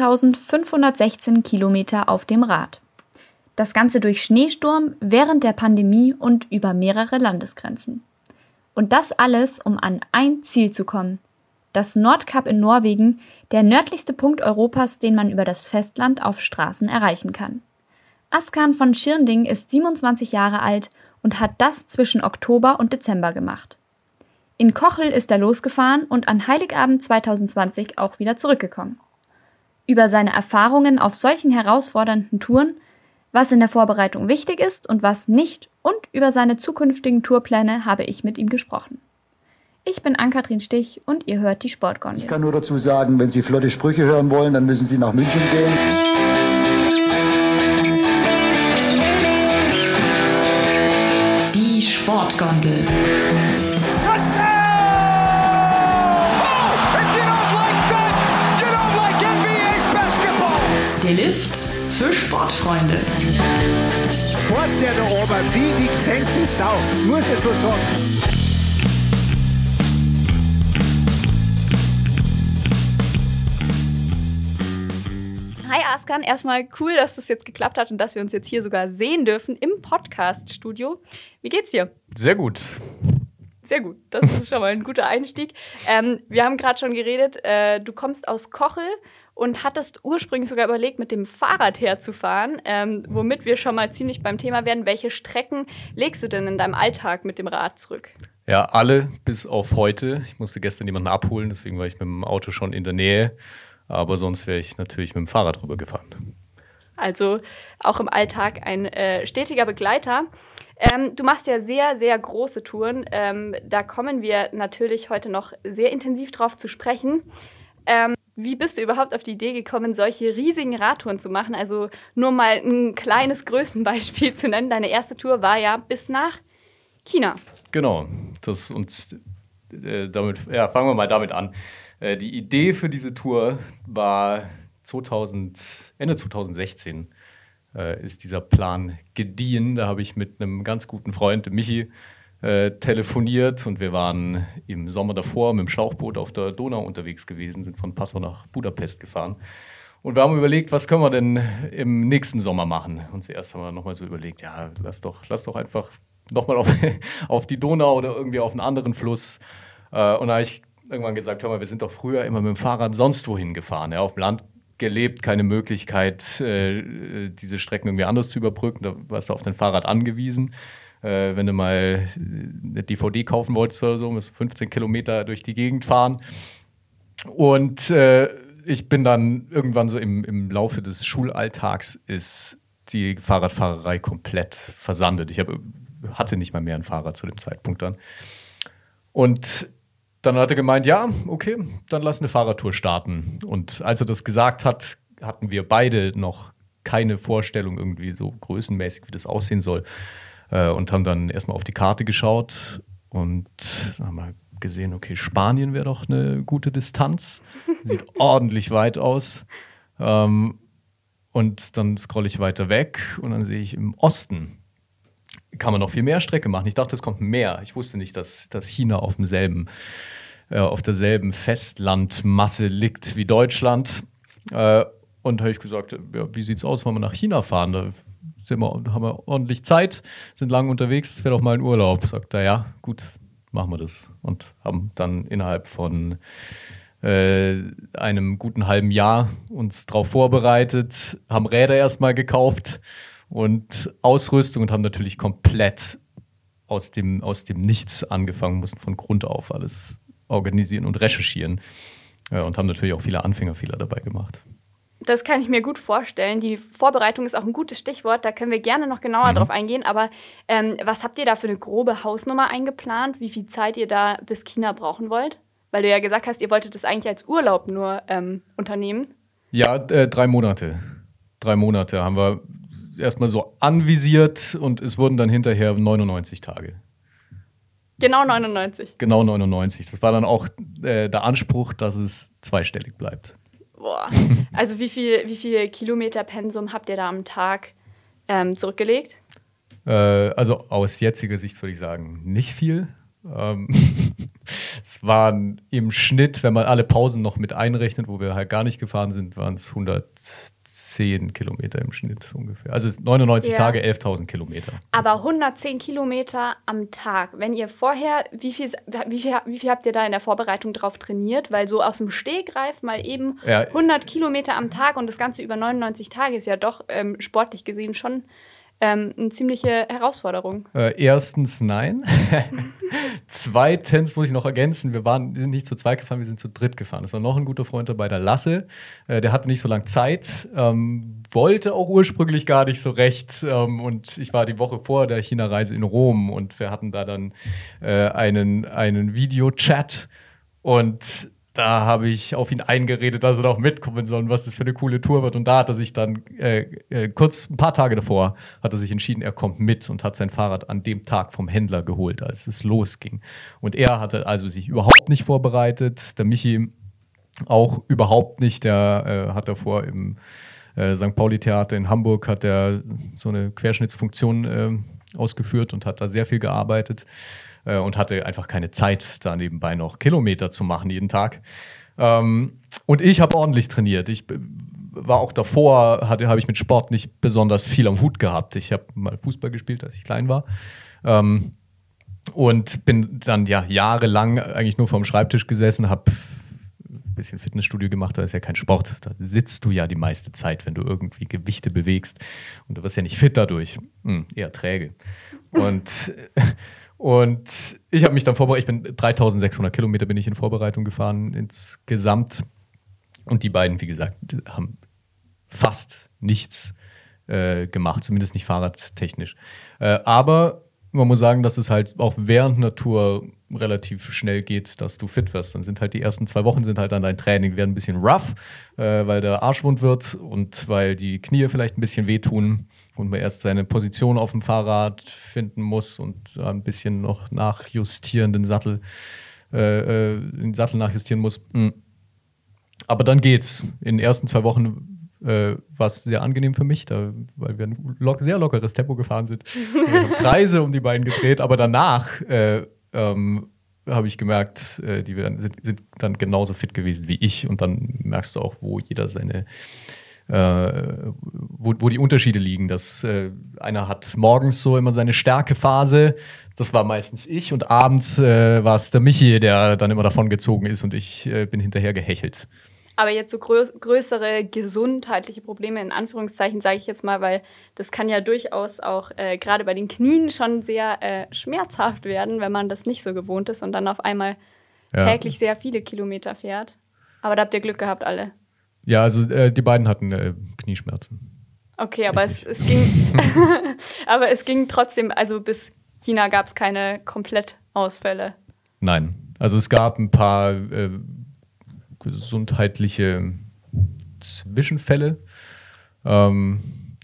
2516 Kilometer auf dem Rad. Das Ganze durch Schneesturm, während der Pandemie und über mehrere Landesgrenzen. Und das alles, um an ein Ziel zu kommen. Das Nordkap in Norwegen, der nördlichste Punkt Europas, den man über das Festland auf Straßen erreichen kann. Askan von Schirnding ist 27 Jahre alt und hat das zwischen Oktober und Dezember gemacht. In Kochel ist er losgefahren und an Heiligabend 2020 auch wieder zurückgekommen. Über seine Erfahrungen auf solchen herausfordernden Touren, was in der Vorbereitung wichtig ist und was nicht und über seine zukünftigen Tourpläne habe ich mit ihm gesprochen. Ich bin Ann-Kathrin Stich und ihr hört die Sportgondel. Ich kann nur dazu sagen, wenn Sie flotte Sprüche hören wollen, dann müssen Sie nach München gehen. Die Sportgondel. Für Sportfreunde. Fort der da oben, wie die gesenkte Sau, muss ich so sagen. Hi Askan, erstmal cool, dass das jetzt geklappt hat und dass wir uns jetzt hier sogar sehen dürfen im Podcast-Studio. Wie geht's dir? Sehr gut. Sehr gut, das ist schon mal ein guter Einstieg. Ähm, wir haben gerade schon geredet, äh, du kommst aus Kochel und hattest ursprünglich sogar überlegt, mit dem Fahrrad herzufahren, ähm, womit wir schon mal ziemlich beim Thema werden. Welche Strecken legst du denn in deinem Alltag mit dem Rad zurück? Ja, alle bis auf heute. Ich musste gestern jemanden abholen, deswegen war ich mit dem Auto schon in der Nähe. Aber sonst wäre ich natürlich mit dem Fahrrad rübergefahren. Also auch im Alltag ein äh, stetiger Begleiter. Ähm, du machst ja sehr, sehr große Touren. Ähm, da kommen wir natürlich heute noch sehr intensiv drauf zu sprechen. Ähm, wie bist du überhaupt auf die Idee gekommen, solche riesigen Radtouren zu machen? Also nur mal ein kleines Größenbeispiel zu nennen. Deine erste Tour war ja bis nach China. Genau. Das und äh, damit, ja, fangen wir mal damit an. Äh, die Idee für diese Tour war 2000, Ende 2016 äh, ist dieser Plan gediehen. Da habe ich mit einem ganz guten Freund, Michi, äh, telefoniert und wir waren im Sommer davor mit dem Schlauchboot auf der Donau unterwegs gewesen, sind von Passau nach Budapest gefahren. Und wir haben überlegt, was können wir denn im nächsten Sommer machen? Und zuerst haben wir nochmal so überlegt, ja, lass doch, lass doch einfach nochmal auf, auf die Donau oder irgendwie auf einen anderen Fluss. Äh, und da habe ich irgendwann gesagt, hör mal, wir sind doch früher immer mit dem Fahrrad sonst wohin gefahren. Ja, auf dem Land gelebt, keine Möglichkeit, äh, diese Strecken irgendwie anders zu überbrücken. Da warst du auf dein Fahrrad angewiesen. Äh, wenn du mal eine DVD kaufen wolltest oder so, musst du 15 Kilometer durch die Gegend fahren. Und äh, ich bin dann irgendwann so im, im Laufe des Schulalltags ist die Fahrradfahrerei komplett versandet. Ich hab, hatte nicht mal mehr ein Fahrrad zu dem Zeitpunkt dann. Und dann hat er gemeint, ja, okay, dann lass eine Fahrradtour starten. Und als er das gesagt hat, hatten wir beide noch keine Vorstellung irgendwie so größenmäßig, wie das aussehen soll. Äh, und haben dann erstmal auf die Karte geschaut und haben mal gesehen, okay, Spanien wäre doch eine gute Distanz. Sieht ordentlich weit aus. Ähm, und dann scrolle ich weiter weg und dann sehe ich im Osten kann man noch viel mehr Strecke machen. Ich dachte, es kommt mehr. Ich wusste nicht, dass, dass China auf demselben, äh, auf derselben Festlandmasse liegt wie Deutschland. Äh, und habe ich gesagt, ja, wie es aus, wenn wir nach China fahren? Da sind wir, haben wir ordentlich Zeit, sind lange unterwegs, es wäre doch mal ein Urlaub. Sagt er, ja, gut, machen wir das. Und haben dann innerhalb von äh, einem guten halben Jahr uns darauf vorbereitet, haben Räder erstmal gekauft und Ausrüstung und haben natürlich komplett aus dem, aus dem Nichts angefangen, mussten von Grund auf alles organisieren und recherchieren ja, und haben natürlich auch viele Anfängerfehler dabei gemacht. Das kann ich mir gut vorstellen. Die Vorbereitung ist auch ein gutes Stichwort. Da können wir gerne noch genauer mhm. drauf eingehen. Aber ähm, was habt ihr da für eine grobe Hausnummer eingeplant? Wie viel Zeit ihr da bis China brauchen wollt? Weil du ja gesagt hast, ihr wolltet das eigentlich als Urlaub nur ähm, unternehmen. Ja, äh, drei Monate. Drei Monate haben wir erstmal so anvisiert und es wurden dann hinterher 99 Tage. Genau 99. Genau 99. Das war dann auch äh, der Anspruch, dass es zweistellig bleibt. Boah. Also wie viel, wie viel Kilometer Pensum habt ihr da am Tag ähm, zurückgelegt? Äh, also aus jetziger Sicht würde ich sagen, nicht viel. Ähm es waren im Schnitt, wenn man alle Pausen noch mit einrechnet, wo wir halt gar nicht gefahren sind, waren es 110 Kilometer im Schnitt ungefähr. Also es ist 99 Ja. Tage, 11.000 Kilometer. Aber 110 Kilometer am Tag. Wenn ihr vorher, wie viel, wie, viel, wie viel habt ihr da in der Vorbereitung drauf trainiert? Weil so aus dem Stegreif mal eben Ja. 100 Kilometer am Tag und das Ganze über 99 Tage ist ja doch ähm, sportlich gesehen schon ähm, eine ziemliche Herausforderung. Äh, erstens nein. Zweitens muss ich noch ergänzen, wir waren sind nicht zu zweit gefahren, wir sind zu dritt gefahren. Es war noch ein guter Freund dabei, der Lasse. Äh, der hatte nicht so lange Zeit, ähm, wollte auch ursprünglich gar nicht so recht. Ähm, und ich war die Woche vor der China-Reise in Rom und wir hatten da dann äh, einen, einen Videochat und da habe ich auf ihn eingeredet, dass er doch mitkommen soll und was das für eine coole Tour wird. Und da hat er sich dann äh, äh, kurz ein paar Tage davor hat er sich entschieden, er kommt mit und hat sein Fahrrad an dem Tag vom Händler geholt, als es losging. Und er hatte also sich überhaupt nicht vorbereitet. Der Michi auch überhaupt nicht. Der äh, hat davor im äh, St. Pauli-Theater in Hamburg hat er so eine Querschnittsfunktion äh, ausgeführt und hat da sehr viel gearbeitet äh, und hatte einfach keine Zeit, da nebenbei noch Kilometer zu machen jeden Tag. Ähm, und ich habe ordentlich trainiert. Ich war auch davor, habe ich mit Sport nicht besonders viel am Hut gehabt. Ich habe mal Fußball gespielt, als ich klein war. Ähm, und bin dann ja jahrelang eigentlich nur vorm Schreibtisch gesessen, habe ein bisschen Fitnessstudio gemacht, da ist ja kein Sport. Da sitzt du ja die meiste Zeit, wenn du irgendwie Gewichte bewegst. Und du wirst ja nicht fit dadurch, hm, eher träge. Und, und ich habe mich dann vorbereitet, ich bin 3600 Kilometer bin ich in Vorbereitung gefahren insgesamt. Und die beiden, wie gesagt, haben fast nichts äh, gemacht, zumindest nicht fahrradtechnisch. Äh, aber man muss sagen, dass es halt auch während Tour relativ schnell geht, dass du fit wirst. Dann sind halt die ersten zwei Wochen sind halt dann dein Training werden ein bisschen rough, äh, weil der Arsch wund wird und weil die Knie vielleicht ein bisschen wehtun und man erst seine Position auf dem Fahrrad finden muss und ein bisschen noch nachjustieren, den Sattel, äh, äh, den Sattel nachjustieren muss. Mm. Aber dann geht's. In den ersten zwei Wochen äh, war es sehr angenehm für mich, da, weil wir ein lock, sehr lockeres Tempo gefahren sind. Kreise um die beiden gedreht, aber danach äh, ähm, habe ich gemerkt, äh, die sind, sind dann genauso fit gewesen wie ich und dann merkst du auch, wo jeder seine wo, wo die Unterschiede liegen. Dass äh, einer hat morgens so immer seine Stärkephase, das war meistens ich, und abends äh, war es der Michi, der dann immer davon gezogen ist und ich äh, bin hinterher gehechelt. Aber jetzt so grö größere gesundheitliche Probleme, in Anführungszeichen sage ich jetzt mal, weil das kann ja durchaus auch äh, gerade bei den Knien schon sehr äh, schmerzhaft werden, wenn man das nicht so gewohnt ist und dann auf einmal Ja. täglich sehr viele Kilometer fährt. Aber da habt ihr Glück gehabt, alle. Ja, also äh, die beiden hatten äh, Knieschmerzen. Okay, aber Ich es, es ging, aber es ging trotzdem, also bis China gab es keine Komplettausfälle. Nein. Also es gab ein paar äh, gesundheitliche Zwischenfälle. Ähm,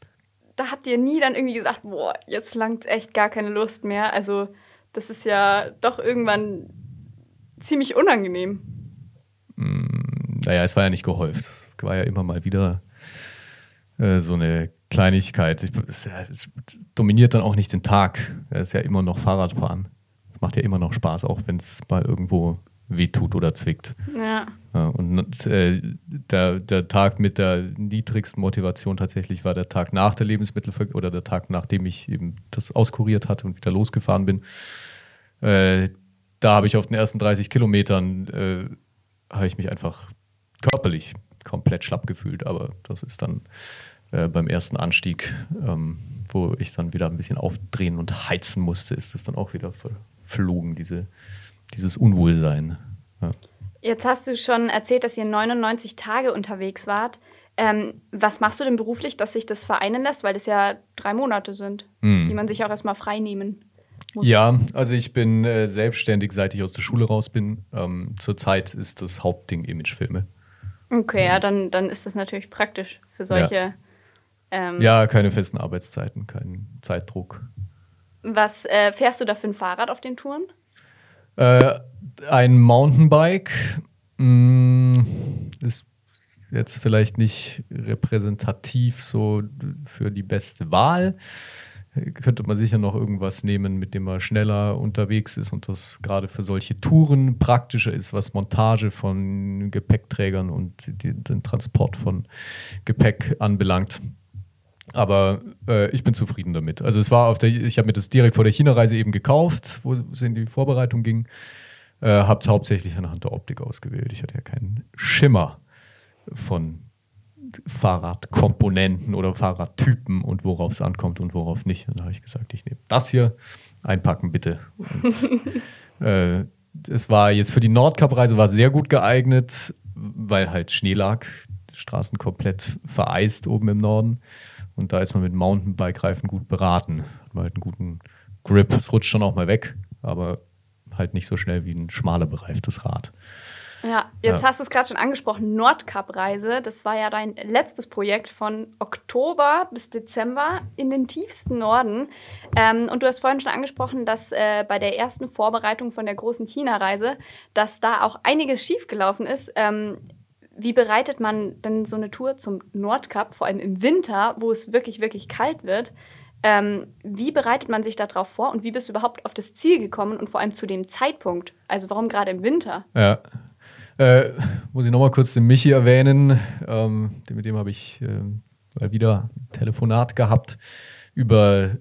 Da habt ihr nie dann irgendwie gesagt, boah, jetzt langt echt gar keine Lust mehr. Also das ist ja doch irgendwann ziemlich unangenehm. naja, es war ja nicht gehäuft. War ja immer mal wieder äh, so eine Kleinigkeit. Ich, es, ja, es dominiert dann auch nicht den Tag. Es ist ja immer noch Fahrradfahren. Es macht ja immer noch Spaß, auch wenn es mal irgendwo wehtut oder zwickt. Ja. Ja, und äh, der, der Tag mit der niedrigsten Motivation tatsächlich war der Tag nach der Lebensmittelver oder der Tag, nachdem ich eben das auskuriert hatte und wieder losgefahren bin. Äh, da habe ich auf den ersten 30 Kilometern äh, habe ich mich einfach körperlich komplett schlapp gefühlt, aber das ist dann äh, beim ersten Anstieg, ähm, wo ich dann wieder ein bisschen aufdrehen und heizen musste, ist das dann auch wieder verflogen, diese, dieses Unwohlsein. Ja. Jetzt hast du schon erzählt, dass ihr 99 Tage unterwegs wart. Ähm, was machst du denn beruflich, dass sich das vereinen lässt? Weil das ja drei Monate sind, Hm. die man sich auch erstmal frei nehmen muss. Ja, also ich bin äh, selbstständig, seit ich aus der Schule raus bin. Ähm, zurzeit ist das Hauptding Imagefilme. Okay, ja, dann, dann ist das natürlich praktisch für solche. Ähm, Ja, keine festen Arbeitszeiten, kein Zeitdruck. Was äh, fährst du da für ein Fahrrad auf den Touren? Äh, ein Mountainbike mh, ist jetzt vielleicht nicht repräsentativ so für die beste Wahl. Könnte man sicher noch irgendwas nehmen, mit dem man schneller unterwegs ist und das gerade für solche Touren praktischer ist, was Montage von Gepäckträgern und den Transport von Gepäck anbelangt. Aber äh, ich bin zufrieden damit. Also es war auf der, ich habe mir das direkt vor der China-Reise eben gekauft, wo es in die Vorbereitung ging. Äh, habe es hauptsächlich anhand der Optik ausgewählt. Ich hatte ja keinen Schimmer von Fahrradkomponenten oder Fahrradtypen und worauf es ankommt und worauf nicht. Und da habe ich gesagt, ich nehme das hier, einpacken bitte. Und, äh, es war jetzt für die Nordkap-Reise war sehr gut geeignet, weil halt Schnee lag, Straßen komplett vereist oben im Norden. Und da ist man mit Mountainbike-Reifen gut beraten. Hat man halt einen guten Grip. Es rutscht schon auch mal weg, aber halt nicht so schnell wie ein schmaler bereiftes Rad. Ja, jetzt Ja. hast du es gerade schon angesprochen, Nordkap-Reise. Das war ja dein letztes Projekt von Oktober bis Dezember in den tiefsten Norden. Ähm, und du hast vorhin schon angesprochen, dass äh, bei der ersten Vorbereitung von der großen China-Reise, dass da auch einiges schiefgelaufen ist. Ähm, wie bereitet man denn so eine Tour zum Nordkap, vor allem im Winter, wo es wirklich, wirklich kalt wird? Ähm, wie bereitet man sich darauf vor und wie bist du überhaupt auf das Ziel gekommen und vor allem zu dem Zeitpunkt? Also warum gerade im Winter? Ja. Äh, muss ich nochmal kurz den Michi erwähnen. Ähm, mit dem habe ich ähm, mal wieder ein Telefonat gehabt über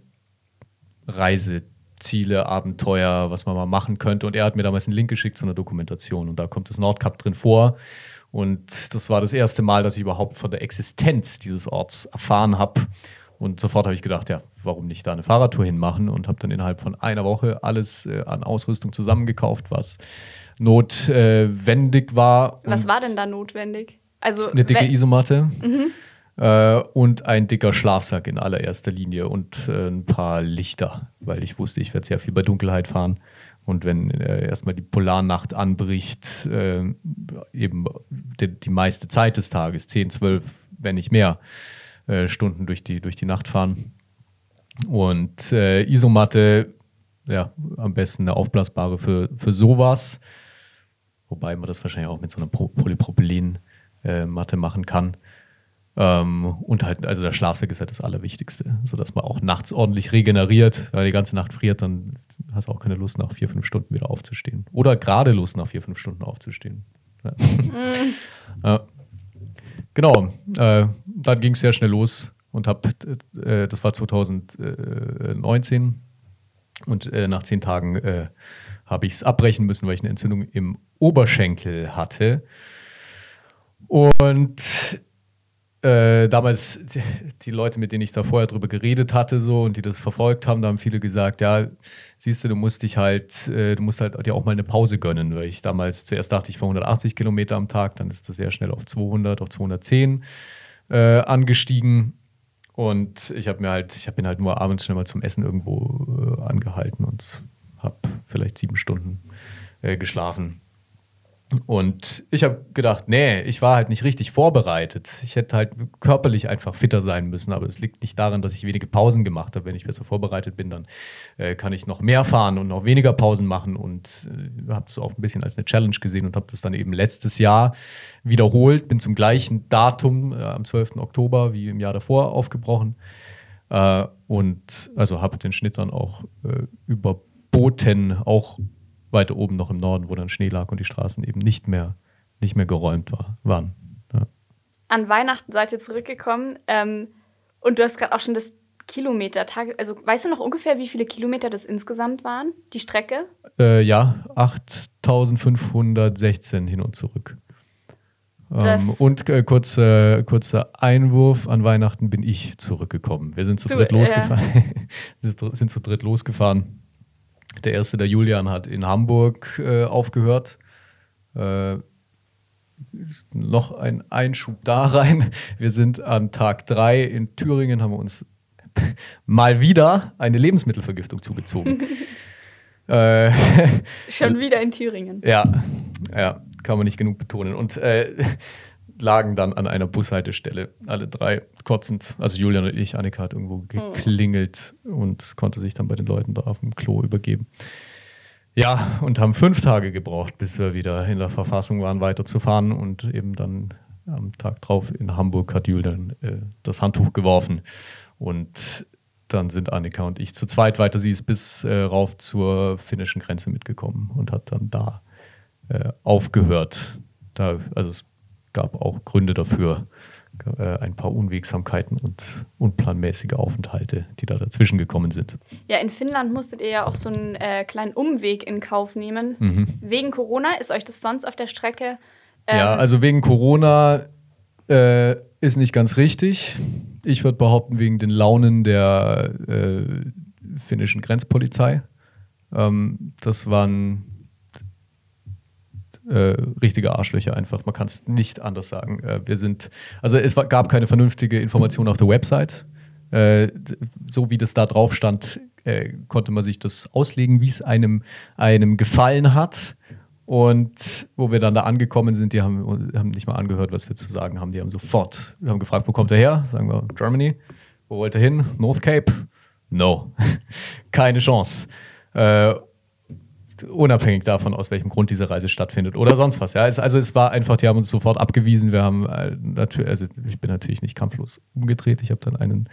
Reiseziele, Abenteuer, was man mal machen könnte. Und er hat mir damals einen Link geschickt zu einer Dokumentation. Und da kommt das Nordkap drin vor. Und das war das erste Mal, dass ich überhaupt von der Existenz dieses Orts erfahren habe. Und sofort habe ich gedacht, ja, warum nicht da eine Fahrradtour hinmachen? Und habe dann innerhalb von einer Woche alles äh, an Ausrüstung zusammengekauft, was notwendig war. Was war denn da notwendig? Also Eine dicke Isomatte äh, und ein dicker Schlafsack in allererster Linie und äh, ein paar Lichter, weil ich wusste, ich werde sehr viel bei Dunkelheit fahren. Und wenn äh, erstmal die Polarnacht anbricht, äh, eben die, die meiste Zeit des Tages, 10, 12, wenn nicht mehr, äh, Stunden durch die, durch die Nacht fahren. Und äh, Isomatte, ja, am besten eine aufblasbare für, für sowas. Wobei man das wahrscheinlich auch mit so einer Pro- Polypropylen-Matte machen kann. Ähm, und halt, also der Schlafsack ist halt das Allerwichtigste, sodass man auch nachts ordentlich regeneriert. Weil die ganze Nacht friert, dann hast du auch keine Lust, nach vier, fünf Stunden wieder aufzustehen. Oder gerade Lust, nach vier, fünf Stunden aufzustehen. Ja. ja. Genau, äh, dann ging es sehr schnell los und hab, äh, das war 2019 und äh, nach zehn Tagen äh, habe ich es abbrechen müssen, weil ich eine Entzündung im Oberschenkel hatte. Und äh, damals die, Leute, mit denen ich da vorher drüber geredet hatte, so und die das verfolgt haben, da haben viele gesagt, ja, siehst du, du musst dich halt, äh, du musst halt dir auch mal eine Pause gönnen, weil ich damals zuerst dachte ich vor 180 Kilometer am Tag, dann ist das sehr schnell auf 200, auf 210 äh, angestiegen. Und ich habe mir halt, ich habe ihn halt nur abends schnell mal zum Essen irgendwo äh, angehalten und habe vielleicht sieben Stunden äh, geschlafen. Und ich habe gedacht, nee, ich war halt nicht richtig vorbereitet. Ich hätte halt körperlich einfach fitter sein müssen, aber es liegt nicht daran, dass ich wenige Pausen gemacht habe. Wenn ich besser vorbereitet bin, dann äh, kann ich noch mehr fahren und noch weniger Pausen machen und äh, habe das auch ein bisschen als eine Challenge gesehen und habe das dann eben letztes Jahr wiederholt. Bin zum gleichen Datum äh, am 12. Oktober wie im Jahr davor aufgebrochen äh, und also habe den Schnitt dann auch äh, überboten, auch weiter oben noch im Norden, wo dann Schnee lag und die Straßen eben nicht mehr, nicht mehr geräumt war, waren. Ja. An Weihnachten seid ihr zurückgekommen ähm, und du hast gerade auch schon das Kilometer-Tag. Also weißt du noch ungefähr, wie viele Kilometer das insgesamt waren? Die Strecke? Äh, ja, 8516 hin und zurück. Ähm, und äh, kurzer, kurzer Einwurf, an Weihnachten bin ich zurückgekommen. Wir sind zu dritt äh, losgefahren. sind, sind zu dritt losgefahren. Der erste, der Julian, hat in Hamburg äh, aufgehört. Äh, noch ein Einschub da rein. Wir sind an Tag drei in Thüringen, haben wir uns mal wieder eine Lebensmittelvergiftung zugezogen. äh, Schon wieder in Thüringen. ja, ja, kann man nicht genug betonen. Und äh, lagen dann an einer Bushaltestelle, alle drei kotzend. Also Julian und ich, Annika hat irgendwo geklingelt und konnte sich dann bei den Leuten da auf dem Klo übergeben. Ja, und haben fünf Tage gebraucht, bis wir wieder in der Verfassung waren, weiterzufahren. Und eben dann am Tag drauf in Hamburg hat Julian äh, das Handtuch geworfen. Und dann sind Annika und ich zu zweit weiter. Sie ist bis äh, rauf zur finnischen Grenze mitgekommen und hat dann da äh, aufgehört. Da, also es gab auch Gründe dafür, äh, ein paar Unwegsamkeiten und unplanmäßige Aufenthalte, die da dazwischen gekommen sind. Ja, in Finnland musstet ihr ja auch so einen äh, kleinen Umweg in Kauf nehmen. Mhm. Wegen Corona ist euch das sonst auf der Strecke? ähm, Ja, also wegen Corona äh, ist nicht ganz richtig. Ich würde behaupten, wegen den Launen der äh, finnischen Grenzpolizei. Ähm, das waren äh, richtige Arschlöcher einfach. Man kann es nicht anders sagen. Äh, wir sind, also es war, gab keine vernünftige Information auf der Website. Äh, so wie das da drauf stand, äh, konnte man sich das auslegen, wie es einem, einem gefallen hat. Und wo wir dann da angekommen sind, die haben, haben nicht mal angehört, was wir zu sagen haben. Die haben sofort, wir haben gefragt, wo kommt er her? Sagen wir, Germany. Wo wollt ihr hin? North Cape? No. Keine Chance. Unabhängig davon, aus welchem Grund diese Reise stattfindet oder sonst was. Ja, es, also es war einfach, die haben uns sofort abgewiesen. Wir haben äh, natürlich, also ich bin natürlich nicht kampflos umgedreht. Ich habe dann einen,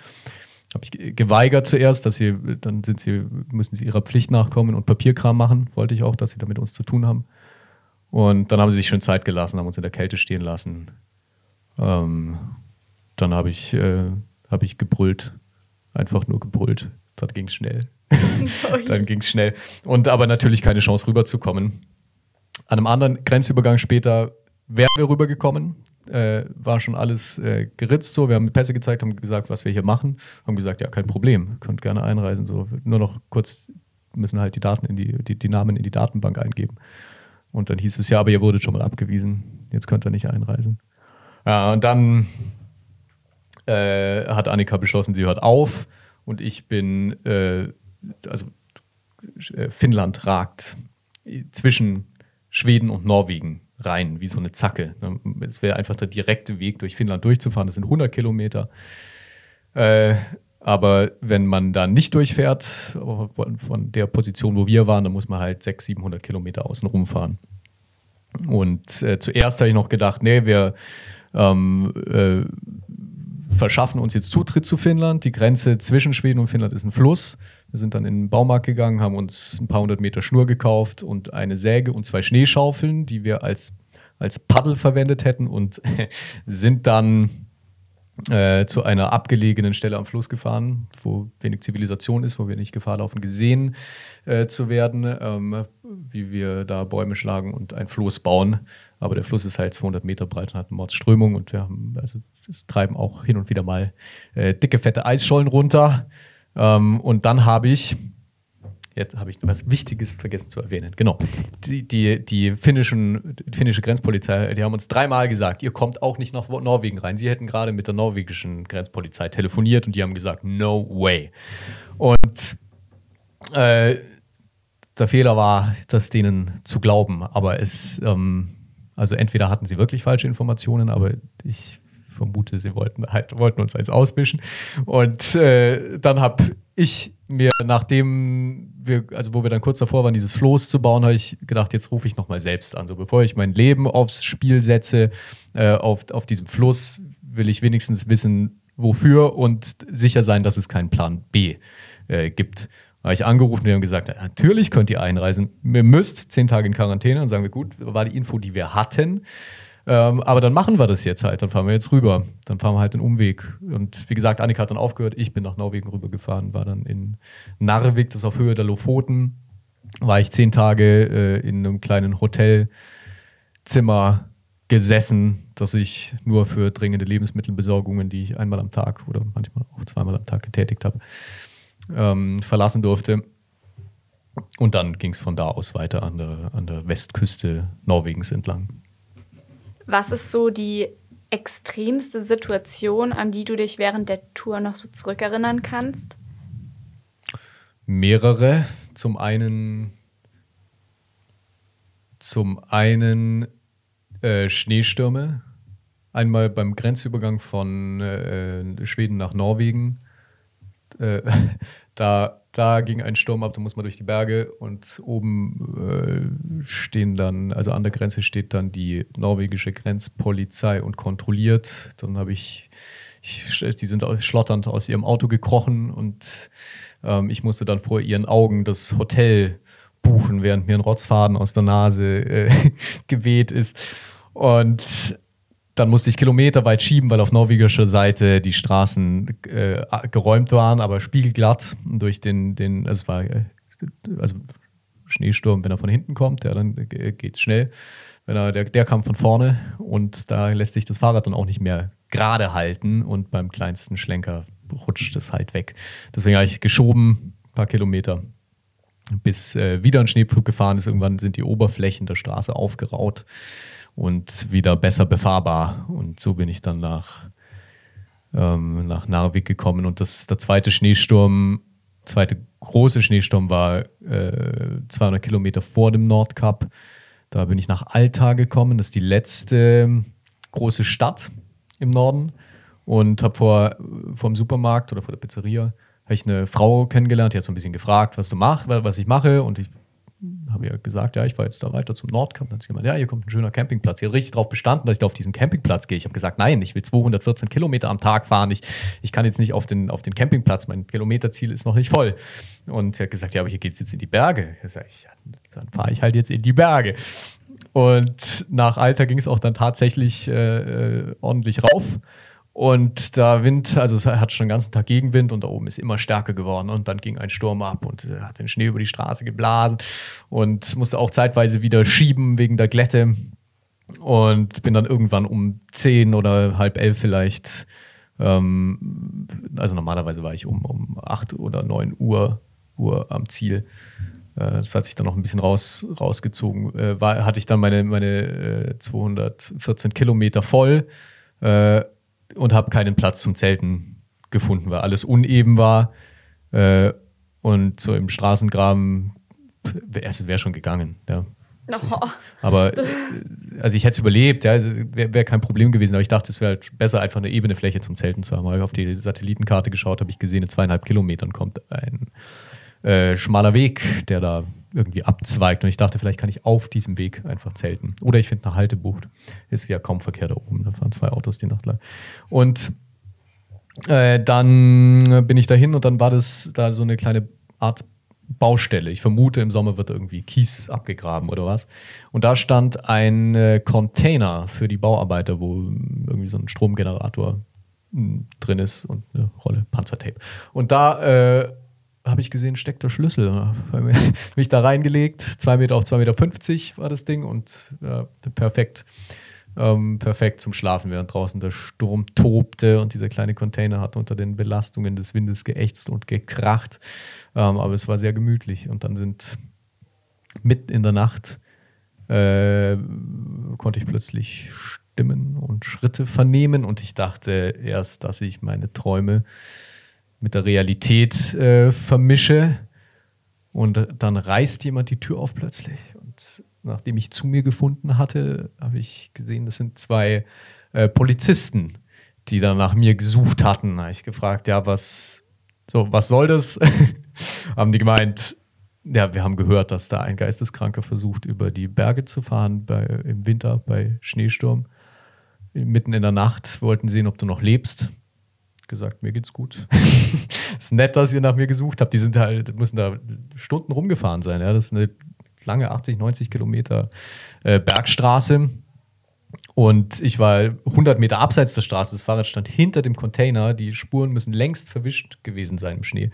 habe ich ge- geweigert zuerst, dass sie, dann sind sie, müssen sie ihrer Pflicht nachkommen und Papierkram machen. Wollte ich auch, dass sie da mit uns zu tun haben. Und dann haben sie sich schön Zeit gelassen, haben uns in der Kälte stehen lassen. Ähm, dann habe ich, äh, habe ich gebrüllt, einfach nur gebrüllt. Dann ging schnell. Dann ging es schnell. Und aber natürlich keine Chance rüberzukommen. An einem anderen Grenzübergang später wären wir rübergekommen. Äh, war schon alles äh, geritzt so. Wir haben Pässe gezeigt, haben gesagt, was wir hier machen. Haben gesagt, ja, kein Problem, könnt gerne einreisen. So, nur noch kurz müssen halt die Daten in die, die, die Namen in die Datenbank eingeben. Und dann hieß es ja, aber ihr wurdet schon mal abgewiesen. Jetzt könnt ihr nicht einreisen. Ja, und dann äh, hat Annika beschlossen, sie hört auf. Und ich bin, äh, also äh, Finnland ragt zwischen Schweden und Norwegen rein, wie so eine Zacke. ne? Es wäre einfach der direkte Weg durch Finnland durchzufahren. Das sind 100 Kilometer. Äh, aber wenn man da nicht durchfährt, von, von der Position, wo wir waren, dann muss man halt 600, 700 Kilometer außen rumfahren. Und äh, zuerst habe ich noch gedacht, nee, wir ähm, äh, verschaffen uns jetzt Zutritt zu Finnland. Die Grenze zwischen Schweden und Finnland ist ein Fluss. Wir sind dann in den Baumarkt gegangen, haben uns ein paar hundert Meter Schnur gekauft und eine Säge und zwei Schneeschaufeln, die wir als, als Paddel verwendet hätten und sind dann äh, zu einer abgelegenen Stelle am Fluss gefahren, wo wenig Zivilisation ist, wo wir nicht Gefahr laufen, gesehen äh, zu werden, ähm, wie wir da Bäume schlagen und ein Floß bauen. Aber der Fluss ist halt 200 Meter breit und hat eine Mordsströmung und wir haben, also es treiben auch hin und wieder mal äh, dicke, fette Eisschollen runter. Ähm, und dann habe ich, jetzt habe ich was Wichtiges vergessen zu erwähnen. Genau. Die, die, die, finnischen, die finnische Grenzpolizei, die haben uns dreimal gesagt, ihr kommt auch nicht nach Norwegen rein. Sie hätten gerade mit der norwegischen Grenzpolizei telefoniert und die haben gesagt, no way. Und äh, der Fehler war, das denen zu glauben. Aber es, ähm, also entweder hatten sie wirklich falsche Informationen, aber ich vermute, sie wollten halt wollten uns eins ausmischen. Und äh, dann habe ich mir, nachdem wir, also wo wir dann kurz davor waren, dieses Floß zu bauen, habe ich gedacht, jetzt rufe ich nochmal selbst an. So bevor ich mein Leben aufs Spiel setze, äh, auf, auf diesem Fluss, will ich wenigstens wissen, wofür und sicher sein, dass es keinen Plan B äh, gibt. Habe ich angerufen, die haben gesagt, natürlich könnt ihr einreisen. Ihr müsst zehn Tage in Quarantäne. Und sagen wir, gut, war die Info, die wir hatten. Ähm, aber dann machen wir das jetzt halt. Dann fahren wir jetzt rüber. Dann fahren wir halt den Umweg. Und wie gesagt, Annika hat dann aufgehört. Ich bin nach Norwegen rübergefahren, war dann in Narvik, das ist auf Höhe der Lofoten. War ich zehn Tage äh, in einem kleinen Hotelzimmer gesessen, das ich nur für dringende Lebensmittelbesorgungen, die ich einmal am Tag oder manchmal auch zweimal am Tag getätigt habe, ähm, verlassen durfte. Und dann ging es von da aus weiter an der, an der Westküste Norwegens entlang. Was ist so die extremste Situation, an die du dich während der Tour noch so zurückerinnern kannst? Mehrere. Zum einen, zum einen äh, Schneestürme. Einmal beim Grenzübergang von äh, Schweden nach Norwegen. Äh, da, da ging ein Sturm ab, da muss man durch die Berge und oben äh, stehen dann, also an der Grenze steht dann die norwegische Grenzpolizei und kontrolliert. Dann habe ich ich, die sind schlotternd aus ihrem Auto gekrochen und ähm, ich musste dann vor ihren Augen das Hotel buchen, während mir ein Rotzfaden aus der Nase äh, geweht ist. Und dann musste ich kilometerweit schieben, weil auf norwegischer Seite die Straßen äh, geräumt waren, aber spiegelglatt. Durch den, den, also es war, äh, also Schneesturm, wenn er von hinten kommt, ja, dann geht es schnell. Wenn er, der, der kam von vorne und da lässt sich das Fahrrad dann auch nicht mehr gerade halten und beim kleinsten Schlenker rutscht es halt weg. Deswegen habe ich geschoben, ein paar Kilometer, bis äh, wieder ein Schneepflug gefahren ist. Irgendwann sind die Oberflächen der Straße aufgeraut und wieder besser befahrbar. Und so bin ich dann nach, ähm, nach Narvik gekommen. Und das, der zweite Schneesturm, zweite große Schneesturm war äh, 200 Kilometer vor dem Nordkap. Da bin ich nach Alta gekommen. Das ist die letzte große Stadt im Norden. Und habe vor, vor dem Supermarkt oder vor der Pizzeria ich eine Frau kennengelernt, die hat so ein bisschen gefragt, was du machst, was ich mache. Und ich habe ihr gesagt, ja, ich fahre jetzt da weiter zum Nordkamp. Dann hat sie gemeint, ja, hier kommt ein schöner Campingplatz. Sie hat richtig darauf bestanden, dass ich da auf diesen Campingplatz gehe. Ich habe gesagt, nein, ich will 214 Kilometer am Tag fahren. Ich, ich kann jetzt nicht auf den, auf den Campingplatz. Mein Kilometerziel ist noch nicht voll. Und sie hat gesagt, ja, aber hier geht es jetzt in die Berge. Ich sage, ja, dann fahre ich halt jetzt in die Berge. Und nach Alter ging es auch dann tatsächlich äh, äh ordentlich rauf. Und der Wind, also es hat schon den ganzen Tag Gegenwind und da oben ist immer stärker geworden. Und dann ging ein Sturm ab und äh, hat den Schnee über die Straße geblasen und musste auch zeitweise wieder schieben wegen der Glätte. Und bin dann irgendwann um zehn oder halb elf vielleicht, ähm, also normalerweise war ich um, um acht oder neun Uhr, Uhr am Ziel. Äh, das hat sich dann noch ein bisschen raus, rausgezogen. Äh, war, hatte ich dann meine, meine äh, 214 Kilometer voll. Und habe keinen Platz zum Zelten gefunden, weil alles uneben war. Äh, und so im Straßengraben, es wäre schon gegangen. Ja. Oh. Aber äh, also ich hätte es überlebt, ja, also wäre wär kein Problem gewesen, aber ich dachte, es wäre halt besser, einfach eine ebene Fläche zum Zelten zu haben. Weil ich auf die Satellitenkarte geschaut habe, ich gesehen, in zweieinhalb Kilometern kommt ein äh, schmaler Weg, der da irgendwie abzweigt. Und ich dachte, vielleicht kann ich auf diesem Weg einfach zelten. Oder ich finde eine Haltebucht. Ist ja kaum Verkehr da oben. Da fahren zwei Autos die Nacht lang. Und äh, dann bin ich dahin und dann war das da so eine kleine Art Baustelle. Ich vermute, im Sommer wird irgendwie Kies abgegraben oder was. Und da stand ein äh, Container für die Bauarbeiter, wo irgendwie so ein Stromgenerator hm, drin ist und eine Rolle Panzertape. Und da äh, habe ich gesehen, steckt der Schlüssel. mich da reingelegt, 2 Meter auf 2,50 Meter war das Ding und ja, perfekt. Ähm, perfekt zum Schlafen, während draußen der Sturm tobte und dieser kleine Container hat unter den Belastungen des Windes geächtzt und gekracht. Ähm, aber es war sehr gemütlich und dann sind mitten in der Nacht äh, konnte ich plötzlich Stimmen und Schritte vernehmen und ich dachte erst, dass ich meine Träume mit der Realität äh, vermische. Und dann reißt jemand die Tür auf plötzlich. Und nachdem ich zu mir gefunden hatte, habe ich gesehen, das sind zwei äh, Polizisten, die dann nach mir gesucht hatten. Da habe ich gefragt, ja, was, so, was soll das? haben die gemeint, ja, wir haben gehört, dass da ein Geisteskranker versucht, über die Berge zu fahren bei, im Winter bei Schneesturm. Mitten in der Nacht wollten sehen, ob du noch lebst gesagt, mir geht's gut. ist nett, dass ihr nach mir gesucht habt. Die sind halt, müssen da Stunden rumgefahren sein. Ja? Das ist eine lange 80, 90 Kilometer äh, Bergstraße. Und ich war 100 Meter abseits der Straße. Das Fahrrad stand hinter dem Container. Die Spuren müssen längst verwischt gewesen sein im Schnee.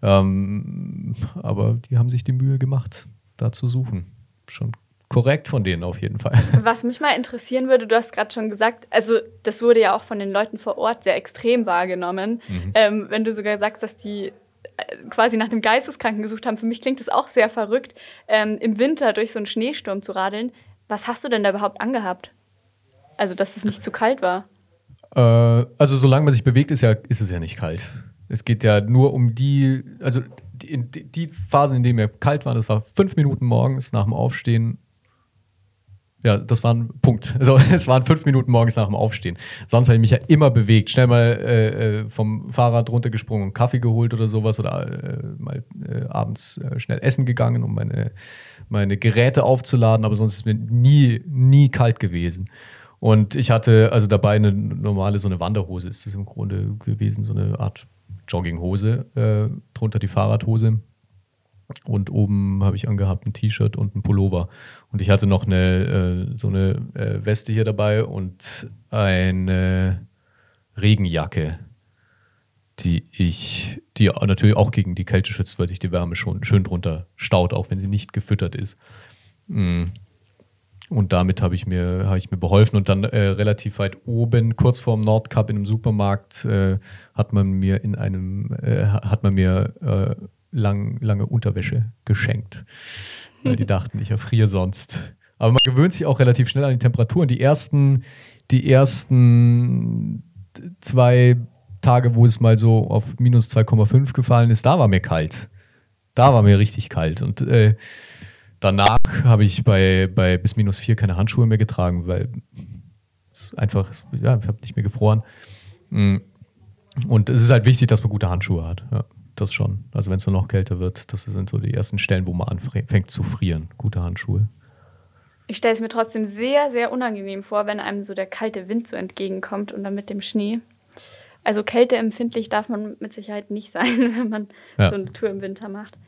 Ähm, aber die haben sich die Mühe gemacht, da zu suchen. Schon korrekt von denen auf jeden Fall. Was mich mal interessieren würde, du hast gerade schon gesagt, also das wurde ja auch von den Leuten vor Ort sehr extrem wahrgenommen. Mhm. Ähm, wenn du sogar sagst, dass die äh, quasi nach einem Geisteskranken gesucht haben, für mich klingt das auch sehr verrückt, ähm, im Winter durch so einen Schneesturm zu radeln. Was hast du denn da überhaupt angehabt? Also, dass es nicht zu kalt war? Äh, also, solange man sich bewegt, ist, ja, ist es ja nicht kalt. Es geht ja nur um die, also die, die Phasen, in denen wir kalt waren, das war fünf Minuten morgens nach dem Aufstehen ja, das war ein Punkt. Also es waren fünf Minuten morgens nach dem Aufstehen. Sonst habe ich mich ja immer bewegt. Schnell mal äh, äh, vom Fahrrad runtergesprungen und Kaffee geholt oder sowas oder äh, mal äh, abends äh, schnell essen gegangen, um meine, meine Geräte aufzuladen. Aber sonst ist mir nie, nie kalt gewesen. Und ich hatte also dabei eine normale, so eine Wanderhose ist das im Grunde gewesen, so eine Art Jogginghose, äh, drunter die Fahrradhose. Und oben habe ich angehabt ein T-Shirt und ein Pullover. Und ich hatte noch eine, äh, so eine äh, Weste hier dabei und eine Regenjacke, die ich, die natürlich auch gegen die Kälte schützt, weil sich die Wärme schon schön drunter staut, auch wenn sie nicht gefüttert ist. Mm. Und damit habe ich mir, ich mir beholfen. Und dann äh, relativ weit oben, kurz vorm Nordkap in einem Supermarkt, äh, hat man mir in einem, äh, hat man mir äh, lang, lange Unterwäsche geschenkt. Weil die dachten, ich erfriere sonst. Aber man gewöhnt sich auch relativ schnell an die Temperaturen. Die ersten, die ersten zwei Tage, wo es mal so auf minus 2,5 gefallen ist, da war mir kalt. Da war mir richtig kalt. Und äh, danach habe ich bei, bei bis minus 4 keine Handschuhe mehr getragen, weil es einfach, ja, ich habe nicht mehr gefroren. Mm. Und es ist halt wichtig, dass man gute Handschuhe hat. Ja, das schon. Also wenn es dann noch kälter wird, das sind so die ersten Stellen, wo man anfängt zu frieren. Gute Handschuhe. Ich stelle es mir trotzdem sehr, sehr unangenehm vor, wenn einem so der kalte Wind so entgegenkommt und dann mit dem Schnee. Also kälteempfindlich darf man mit Sicherheit nicht sein, wenn man ja. so eine Tour im Winter macht.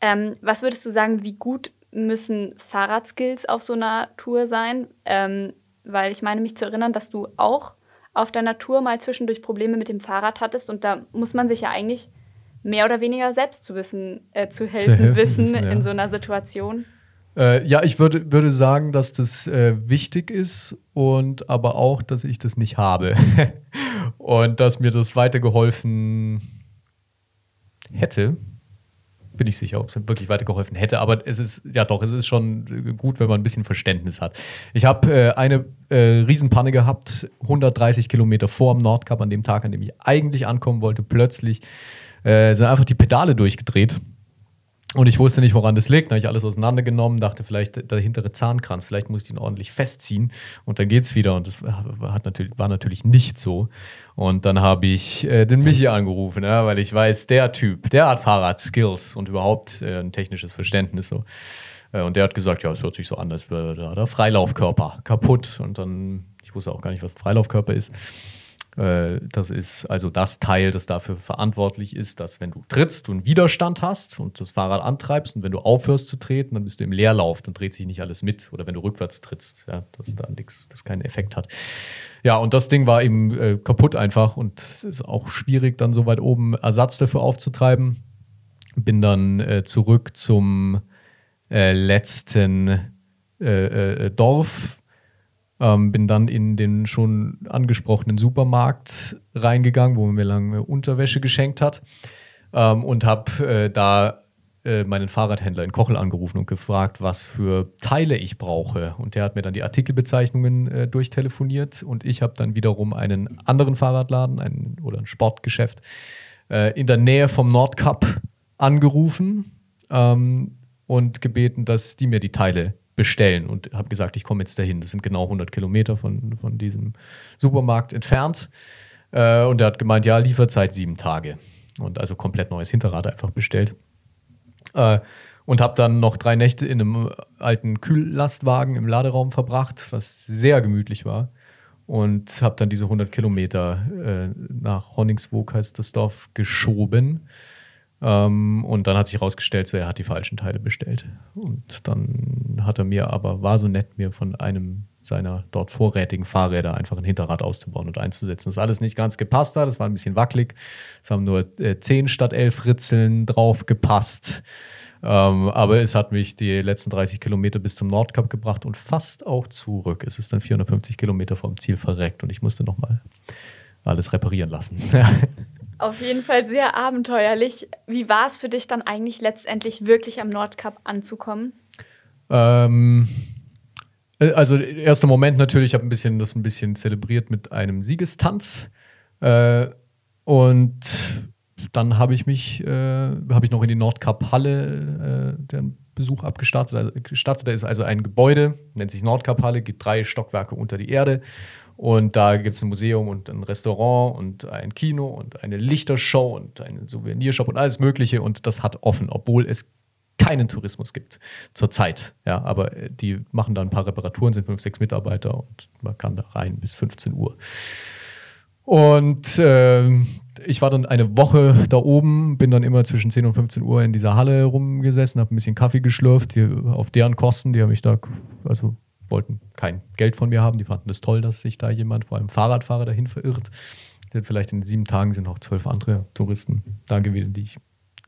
Ähm, was würdest du sagen, wie gut müssen Fahrradskills auf so einer Tour sein? Ähm, weil ich meine mich zu erinnern, dass du auch auf deiner Tour mal zwischendurch Probleme mit dem Fahrrad hattest und da muss man sich ja eigentlich mehr oder weniger selbst zu wissen, äh, zu helfen, zu helfen wissen, wissen ja. in so einer Situation. Äh, ja, ich würde, würde sagen, dass das äh, wichtig ist und aber auch, dass ich das nicht habe. und dass mir das weitergeholfen hätte. Bin ich sicher, ob es wirklich weitergeholfen hätte. Aber es ist, ja doch, es ist schon gut, wenn man ein bisschen Verständnis hat. Ich habe äh, eine äh, Riesenpanne gehabt, 130 Kilometer vor dem Nordkap, an dem Tag, an dem ich eigentlich ankommen wollte. Plötzlich äh, sind einfach die Pedale durchgedreht und ich wusste nicht, woran das liegt. Dann habe ich alles auseinandergenommen, dachte vielleicht der hintere Zahnkranz, vielleicht muss ich ihn ordentlich festziehen und dann geht's wieder. Und das hat natürlich, war natürlich nicht so. Und dann habe ich äh, den Michi angerufen, ja, weil ich weiß, der Typ, der hat Fahrradskills und überhaupt äh, ein technisches Verständnis. So. Äh, und der hat gesagt, ja, es hört sich so an, als wäre der Freilaufkörper kaputt. Und dann, ich wusste auch gar nicht, was ein Freilaufkörper ist. Äh, das ist also das Teil, das dafür verantwortlich ist, dass wenn du trittst, du einen Widerstand hast und das Fahrrad antreibst und wenn du aufhörst zu treten, dann bist du im Leerlauf, dann dreht sich nicht alles mit. Oder wenn du rückwärts trittst, ja, dass da nichts, das keinen Effekt hat. Ja, und das Ding war eben äh, kaputt einfach und ist auch schwierig, dann so weit oben Ersatz dafür aufzutreiben. Bin dann äh, zurück zum äh, letzten äh, äh, Dorf, ähm, bin dann in den schon angesprochenen Supermarkt reingegangen, wo man mir lange Unterwäsche geschenkt hat. Ähm, und habe äh, da äh, meinen Fahrradhändler in Kochel angerufen und gefragt, was für Teile ich brauche. Und der hat mir dann die Artikelbezeichnungen äh, durchtelefoniert und ich habe dann wiederum einen anderen Fahrradladen einen, oder ein Sportgeschäft äh, in der Nähe vom Nordkap angerufen ähm, und gebeten, dass die mir die Teile bestellen und habe gesagt, ich komme jetzt dahin. Das sind genau 100 Kilometer von, von diesem Supermarkt entfernt. Äh, und er hat gemeint, ja, Lieferzeit sieben Tage. Und also komplett neues Hinterrad einfach bestellt. Äh, und habe dann noch drei Nächte in einem alten Kühllastwagen im Laderaum verbracht, was sehr gemütlich war. Und habe dann diese 100 Kilometer äh, nach Honningsvog, heißt das Dorf, geschoben ähm, und dann hat sich herausgestellt, so, er hat die falschen Teile bestellt. Und dann hat er mir aber, war so nett, mir von einem seiner dort vorrätigen Fahrräder einfach ein Hinterrad auszubauen und einzusetzen. Das alles nicht ganz gepasst da, das war ein bisschen wackelig. Es haben nur äh, 10 statt 11 Ritzeln drauf gepasst. Ähm, aber es hat mich die letzten 30 Kilometer bis zum Nordkap gebracht und fast auch zurück. Es ist dann 450 Kilometer vom Ziel verreckt und ich musste nochmal alles reparieren lassen. Auf jeden Fall sehr abenteuerlich. Wie war es für dich dann eigentlich letztendlich wirklich am Nordkap anzukommen? Ähm, äh, also erster Moment natürlich, ich habe ein bisschen das ein bisschen zelebriert mit einem Siegestanz. Äh, und dann habe ich mich, äh, habe ich noch in die Nordkap-Halle äh, den Besuch abgestartet. Also, gestartet. Da ist also ein Gebäude, nennt sich Nordkap-Halle, gibt drei Stockwerke unter die Erde. Und da gibt es ein Museum und ein Restaurant und ein Kino und eine Lichtershow und einen Souvenirshop und alles Mögliche. Und das hat offen, obwohl es keinen Tourismus gibt zurzeit. Ja, aber äh, die machen da ein paar Reparaturen, sind fünf, sechs Mitarbeiter und man kann da rein bis 15 Uhr. Und äh, ich war dann eine Woche da oben, bin dann immer zwischen 10 und 15 Uhr in dieser Halle rumgesessen, habe ein bisschen Kaffee geschlürft, die, auf deren Kosten, die haben mich da, also wollten kein Geld von mir haben, die fanden es toll, dass sich da jemand, vor allem Fahrradfahrer, dahin verirrt. Vielleicht in sieben Tagen sind auch zwölf andere Touristen da gewesen, die ich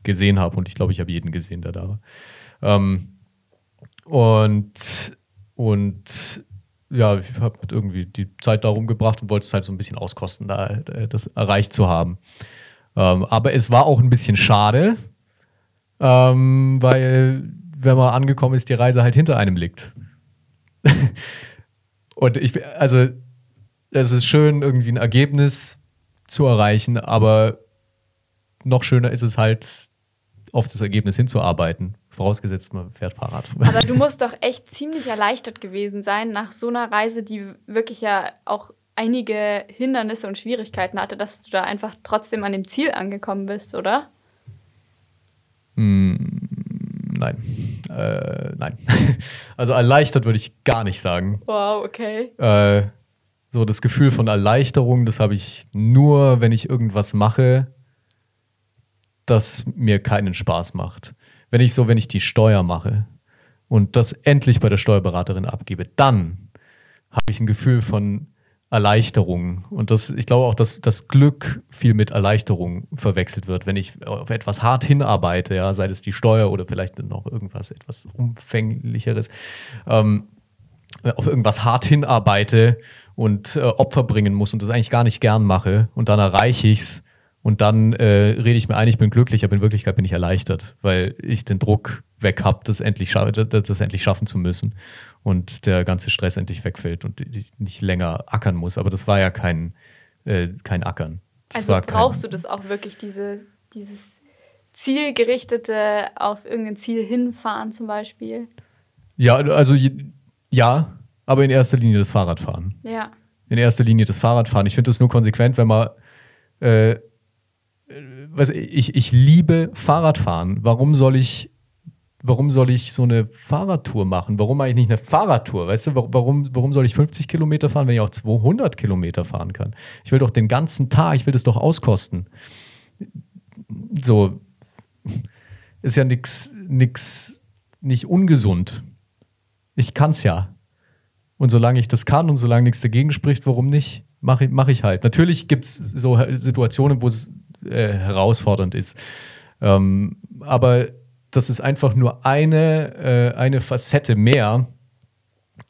gesehen habe. Und ich glaube, ich habe jeden gesehen, der da war. Ähm, und, und ja, ich habe irgendwie die Zeit darum gebracht und wollte es halt so ein bisschen auskosten, da äh, das erreicht zu haben. Ähm, aber es war auch ein bisschen schade, ähm, weil wenn man angekommen ist, die Reise halt hinter einem liegt. und ich, also, es ist schön, irgendwie ein Ergebnis zu erreichen, aber noch schöner ist es halt, auf das Ergebnis hinzuarbeiten. Vorausgesetzt, man fährt Fahrrad. Aber du musst doch echt ziemlich erleichtert gewesen sein nach so einer Reise, die wirklich ja auch einige Hindernisse und Schwierigkeiten hatte, dass du da einfach trotzdem an dem Ziel angekommen bist, oder? Mm, nein. Äh, nein. Also erleichtert würde ich gar nicht sagen. Wow, okay. Äh, so das Gefühl von Erleichterung, das habe ich nur, wenn ich irgendwas mache, das mir keinen Spaß macht. Wenn ich so, wenn ich die Steuer mache und das endlich bei der Steuerberaterin abgebe, dann habe ich ein Gefühl von Erleichterung. Und das, ich glaube auch, dass das Glück viel mit Erleichterung verwechselt wird. Wenn ich auf etwas hart hinarbeite, ja, sei es die Steuer oder vielleicht noch irgendwas etwas umfänglicheres, ähm, auf irgendwas hart hinarbeite und äh, Opfer bringen muss und das eigentlich gar nicht gern mache und dann erreiche ich es, und dann äh, rede ich mir ein, ich bin glücklich, aber in Wirklichkeit bin ich erleichtert, weil ich den Druck weg habe, das endlich, das endlich schaffen zu müssen und der ganze Stress endlich wegfällt und ich nicht länger ackern muss. Aber das war ja kein, äh, kein Ackern. Das also brauchst kein, du das auch wirklich, diese, dieses zielgerichtete auf irgendein Ziel hinfahren zum Beispiel? Ja, also ja, aber in erster Linie das Fahrradfahren. Ja. In erster Linie das Fahrradfahren. Ich finde das nur konsequent, wenn man äh, was, ich, ich liebe Fahrradfahren. Warum soll ich, warum soll ich so eine Fahrradtour machen? Warum eigentlich nicht eine Fahrradtour? Weißt du, warum, warum soll ich 50 Kilometer fahren, wenn ich auch 200 Kilometer fahren kann? Ich will doch den ganzen Tag, ich will das doch auskosten. So, ist ja nichts, nix, nicht ungesund. Ich kann's ja. Und solange ich das kann und solange nichts dagegen spricht, warum nicht? Mache mach ich halt. Natürlich gibt es so Situationen, wo es äh, herausfordernd ist. Ähm, aber das ist einfach nur eine, äh, eine Facette mehr,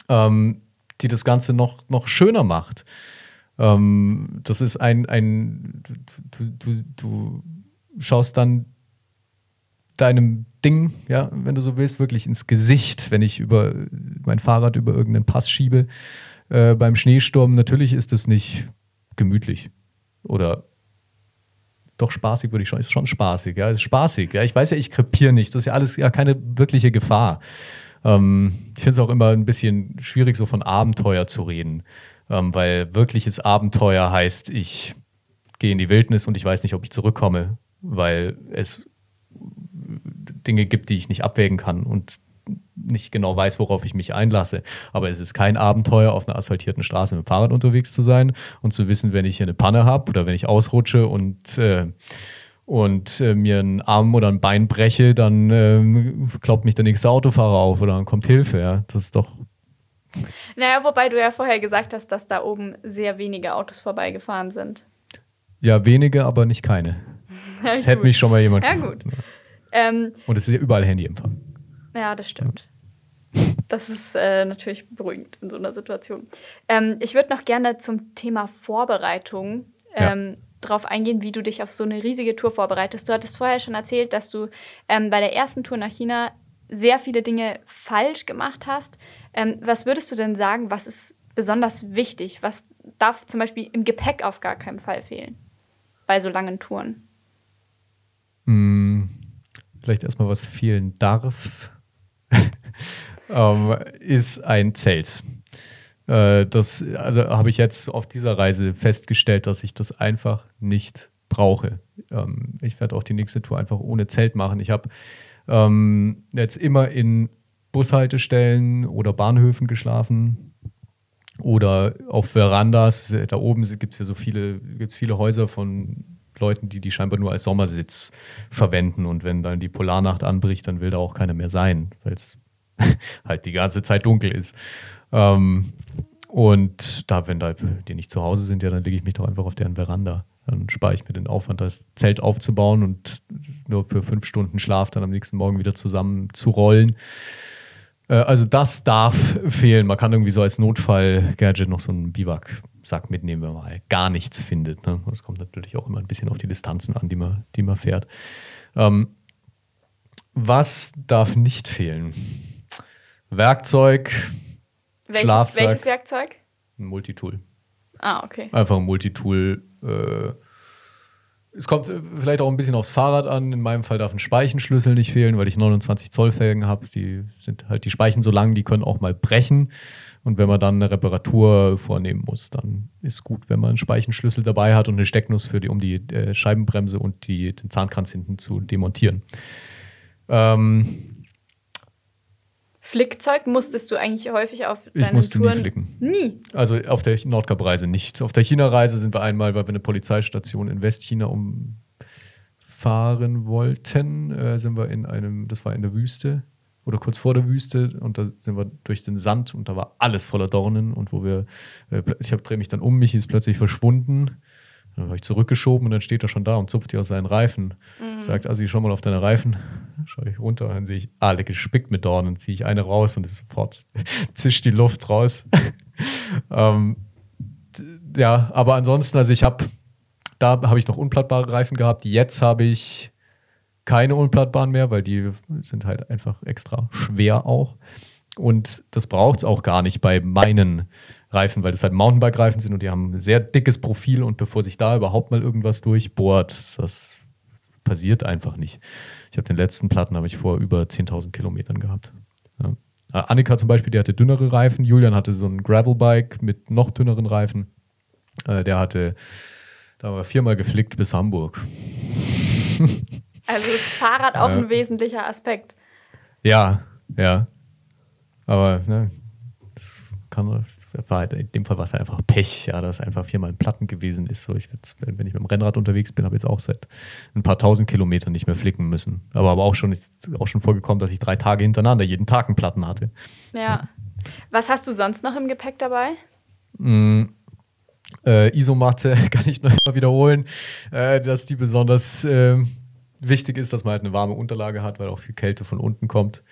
ähm, die das Ganze noch, noch schöner macht. Ähm, das ist ein, ein du, du, du schaust dann deinem Ding, ja, wenn du so willst, wirklich ins Gesicht, wenn ich über mein Fahrrad über irgendeinen Pass schiebe äh, beim Schneesturm. Natürlich ist es nicht gemütlich oder doch spaßig, würde ich schon, ist schon spaßig, ja, ist spaßig, ja. Ich weiß ja, ich krepiere nicht, das ist ja alles ja keine wirkliche Gefahr. Ähm, ich finde es auch immer ein bisschen schwierig, so von Abenteuer zu reden, ähm, weil wirkliches Abenteuer heißt, ich gehe in die Wildnis und ich weiß nicht, ob ich zurückkomme, weil es Dinge gibt, die ich nicht abwägen kann und nicht genau weiß, worauf ich mich einlasse. Aber es ist kein Abenteuer, auf einer asphaltierten Straße mit dem Fahrrad unterwegs zu sein und zu wissen, wenn ich hier eine Panne habe oder wenn ich ausrutsche und, äh, und äh, mir einen Arm oder ein Bein breche, dann äh, glaubt mich der nächste Autofahrer auf oder dann kommt Hilfe. Ja? Das ist doch. Naja, wobei du ja vorher gesagt hast, dass da oben sehr wenige Autos vorbeigefahren sind. Ja, wenige, aber nicht keine. Das hätte mich schon mal jemand. Ja, gut. Ähm, und es ist ja überall Handyempfang. Ja, das stimmt. Das ist äh, natürlich beruhigend in so einer Situation. Ähm, ich würde noch gerne zum Thema Vorbereitung ähm, ja. drauf eingehen, wie du dich auf so eine riesige Tour vorbereitest. Du hattest vorher schon erzählt, dass du ähm, bei der ersten Tour nach China sehr viele Dinge falsch gemacht hast. Ähm, was würdest du denn sagen, was ist besonders wichtig? Was darf zum Beispiel im Gepäck auf gar keinen Fall fehlen bei so langen Touren? Hm, vielleicht erstmal, was fehlen darf ähm, ist ein Zelt. Äh, das also habe ich jetzt auf dieser Reise festgestellt, dass ich das einfach nicht brauche. Ähm, ich werde auch die nächste Tour einfach ohne Zelt machen. Ich habe Ähm, jetzt immer in Bushaltestellen oder Bahnhöfen geschlafen oder auf Verandas. Da oben gibt es ja so viele, gibt's viele Häuser von Leuten, die die scheinbar nur als Sommersitz verwenden. Und wenn dann die Polarnacht anbricht, dann will da auch keiner mehr sein, weil es halt die ganze Zeit dunkel ist. Ähm, und da, wenn da die nicht zu Hause sind, ja, dann lege ich mich doch einfach auf deren Veranda. Dann spare ich mir den Aufwand, das Zelt aufzubauen und nur für fünf Stunden Schlaf dann am nächsten Morgen wieder zusammen zu rollen. Äh, also das darf fehlen. Man kann irgendwie so als Notfall-Gadget noch so einen Biwaksack mitnehmen, wenn man halt gar nichts findet. Ne? Das kommt natürlich auch immer ein bisschen auf die Distanzen an, die man, die man fährt. Ähm, was darf nicht fehlen? Werkzeug, Welches, Schlafsack. welches Werkzeug? ein Multitool. Ah, okay. Einfach ein Multitool. Äh, es kommt vielleicht auch ein bisschen aufs Fahrrad an. In meinem Fall darf ein Speichenschlüssel nicht fehlen, weil ich 29 Zoll Felgen habe. Die sind halt die Speichen so lang, die können auch mal brechen. Und wenn man dann eine Reparatur vornehmen muss, dann ist gut, wenn man einen Speichenschlüssel dabei hat und eine Stecknuss für die, um die äh, Scheibenbremse und die, den Zahnkranz hinten zu demontieren. Ähm, Flickzeug musstest du eigentlich häufig auf ich deinen musste Touren. nie flicken. Nie. Also auf der Nordkap-Reise nicht. Auf der China-Reise sind wir einmal, weil wir eine Polizeistation in Westchina umfahren wollten, äh, sind wir in einem, das war in der Wüste oder kurz vor der Wüste und da sind wir durch den Sand und da war alles voller Dornen und wo wir, äh, ich drehe mich dann um, Michi ist plötzlich verschwunden. Dann habe ich zurückgeschoben und dann steht er schon da und zupft hier aus seinen Reifen. Sagt, Assi, schau mal auf deine Reifen. Schaue ich runter und dann sehe ich alle gespickt mit Dornen. Ziehe ich eine raus und sofort zischt die Luft raus. ähm, ja, aber ansonsten, also ich habe, da habe ich noch unplattbare Reifen gehabt. Jetzt habe ich keine unplattbaren mehr, weil die sind halt einfach extra schwer auch. Und das braucht es auch gar nicht bei meinen Reifen, weil das halt Mountainbike-Reifen sind und die haben ein sehr dickes Profil und bevor sich da überhaupt mal irgendwas durchbohrt, das passiert einfach nicht. Ich habe den letzten Platten habe ich vor über 10.000 Kilometern gehabt. Ja. Äh, Annika zum Beispiel, die hatte dünnere Reifen. Julian hatte so ein Gravelbike mit noch dünneren Reifen. Äh, der hatte, da wir viermal geflickt bis Hamburg. Also ist Fahrrad auch Ja. ein wesentlicher Aspekt. Ja, ja. Aber ne, das kann das war halt, in dem Fall war es halt einfach Pech, ja, dass einfach viermal ein Platten gewesen ist. So, ich würd's, wenn ich mit dem Rennrad unterwegs bin, habe ich jetzt auch seit ein paar tausend Kilometern nicht mehr flicken müssen. Aber aber auch schon, auch schon vorgekommen, dass ich drei Tage hintereinander jeden Tag einen Platten hatte. Ja. Was hast du sonst noch im Gepäck dabei? Mm, äh, Isomatte kann ich noch mal wiederholen, äh, dass die besonders ähm, wichtig ist, dass man halt eine warme Unterlage hat, weil auch viel Kälte von unten kommt.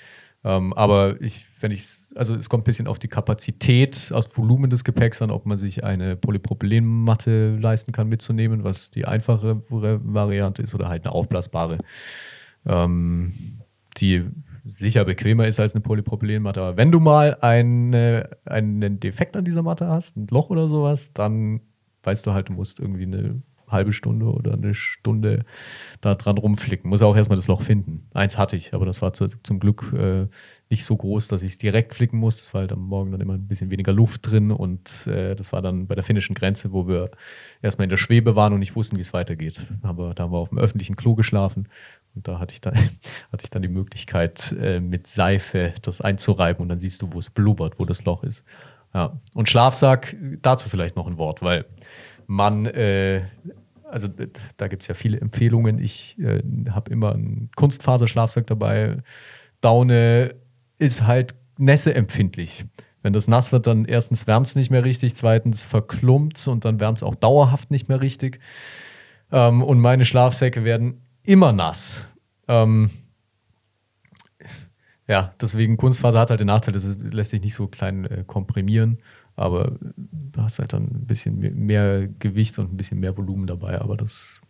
Ähm, aber ich, wenn ich, also es kommt ein bisschen auf die Kapazität, aus Volumen des Gepäcks an, ob man sich eine Polypropylenmatte leisten kann mitzunehmen, was die einfache Variante ist, oder halt eine aufblasbare, ähm, die sicher bequemer ist als eine Polypropylenmatte. Aber wenn du mal eine, einen Defekt an dieser Matte hast, ein Loch oder sowas, dann weißt du halt, du musst irgendwie eine halbe Stunde oder eine Stunde da dran rumflicken. Muss auch erstmal das Loch finden. Eins hatte ich, aber das war zu, zum Glück äh, nicht so groß, dass ich es direkt flicken muss. Das war halt am Morgen dann immer ein bisschen weniger Luft drin und äh, das war dann bei der finnischen Grenze, wo wir erstmal in der Schwebe waren und nicht wussten, wie es weitergeht. Aber da haben wir auf dem öffentlichen Klo geschlafen und da hatte ich dann, hatte ich dann die Möglichkeit, äh, mit Seife das einzureiben und dann siehst du, wo es blubbert, wo das Loch ist. Ja. Und Schlafsack, dazu vielleicht noch ein Wort, weil man, äh, also da gibt es ja viele Empfehlungen. Ich äh, habe immer einen Kunstfaserschlafsack dabei. Daune ist halt nässeempfindlich. Wenn das nass wird, dann erstens wärmt es nicht mehr richtig, zweitens verklumpt es und dann wärmt es auch dauerhaft nicht mehr richtig. Ähm, und meine Schlafsäcke werden immer nass. Ähm, ja, deswegen Kunstfaser hat halt den Nachteil, dass es lässt sich nicht so klein äh, komprimieren, aber du hast halt dann ein bisschen mehr, Gewicht und ein bisschen mehr Volumen dabei, aber das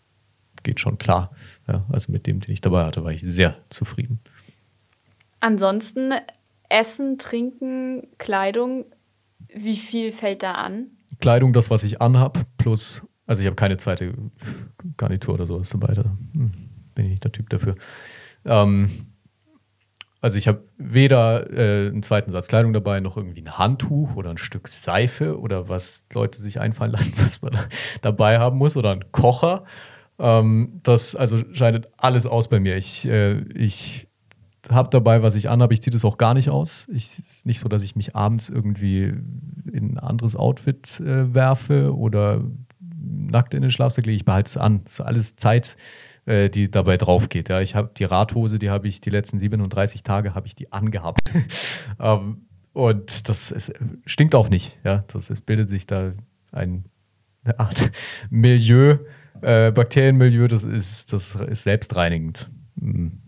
geht schon klar. Ja, also mit dem, den ich dabei hatte, war ich sehr zufrieden. Ansonsten Essen, Trinken, Kleidung. Wie viel fällt da an? Kleidung, das, was ich anhab, plus, also ich habe keine zweite Garnitur oder sowas dabei, da hm, bin ich nicht der Typ dafür. Ähm, also ich habe weder äh, einen zweiten Satz Kleidung dabei, noch irgendwie ein Handtuch oder ein Stück Seife oder was Leute sich einfallen lassen, was man da dabei haben muss oder ein Kocher. Ähm, das also scheidet alles aus bei mir. Ich, äh, ich habe dabei, was ich anhabe. Ich ziehe das auch gar nicht aus. Ich, ist nicht so, dass ich mich abends irgendwie in ein anderes Outfit äh, werfe oder nackt in den Schlafsack lege. Ich behalte es an. Das ist alles Zeit, äh, die dabei drauf geht. Ja. Ich habe die Radhose, die habe ich die letzten 37 Tage habe ich die angehabt. ähm, und das ist, stinkt auch nicht. Ja. Das, es bildet sich da ein, eine Art Milieu, äh, Bakterienmilieu, das ist, das ist selbstreinigend. Mhm.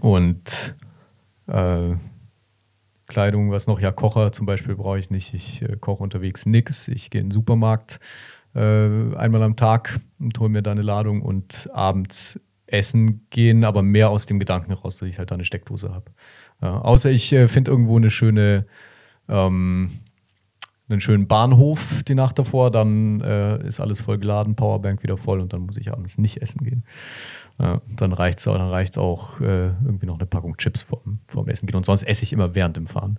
Und äh, Kleidung, was noch? Ja, Kocher zum Beispiel brauche ich nicht. Ich äh, koche unterwegs nichts. Ich gehe in den Supermarkt einmal am Tag und hole mir da eine Ladung und abends essen gehen, aber mehr aus dem Gedanken heraus, dass ich halt da eine Steckdose habe. Ja, außer ich äh, finde irgendwo eine schöne, ähm, einen schönen Bahnhof die Nacht davor, dann äh, ist alles voll geladen, Powerbank wieder voll und dann muss ich abends nicht essen gehen. Ja, dann reicht es dann reicht's auch äh, irgendwie noch eine Packung Chips vorm, vorm Essen gehen. Und sonst esse ich immer während dem Fahren.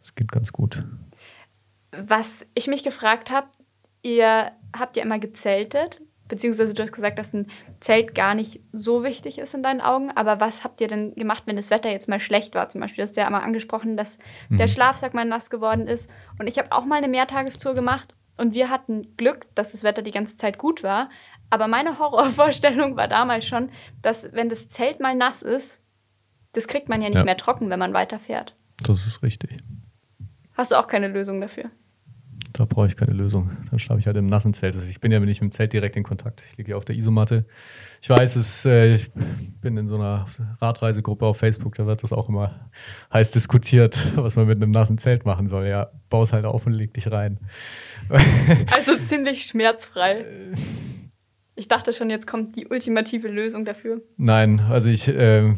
Das geht ganz gut. Was ich mich gefragt habe, ihr habt ja immer gezeltet, beziehungsweise du hast gesagt, dass ein Zelt gar nicht so wichtig ist in deinen Augen, aber was habt ihr denn gemacht, wenn das Wetter jetzt mal schlecht war? Zum Beispiel, du hast ja einmal angesprochen, dass mhm. der Schlafsack mal nass geworden ist. Und ich habe auch mal eine Mehrtagestour gemacht und wir hatten Glück, dass das Wetter die ganze Zeit gut war. Aber meine Horrorvorstellung war damals schon, dass wenn das Zelt mal nass ist, das kriegt man ja nicht ja. mehr trocken, wenn man weiterfährt. Das ist richtig. Hast du auch keine Lösung dafür? Da brauche ich keine Lösung. Dann schlafe ich halt im nassen Zelt. Also ich bin ja nicht mit dem Zelt direkt in Kontakt. Ich liege ja auf der Isomatte. Ich weiß, es, äh, ich bin in so einer Radreisegruppe auf Facebook, da wird das auch immer heiß diskutiert, was man mit einem nassen Zelt machen soll. Ja, baus halt auf und leg dich rein. Also ziemlich schmerzfrei. Ich dachte schon, jetzt kommt die ultimative Lösung dafür. Nein, also ich, äh,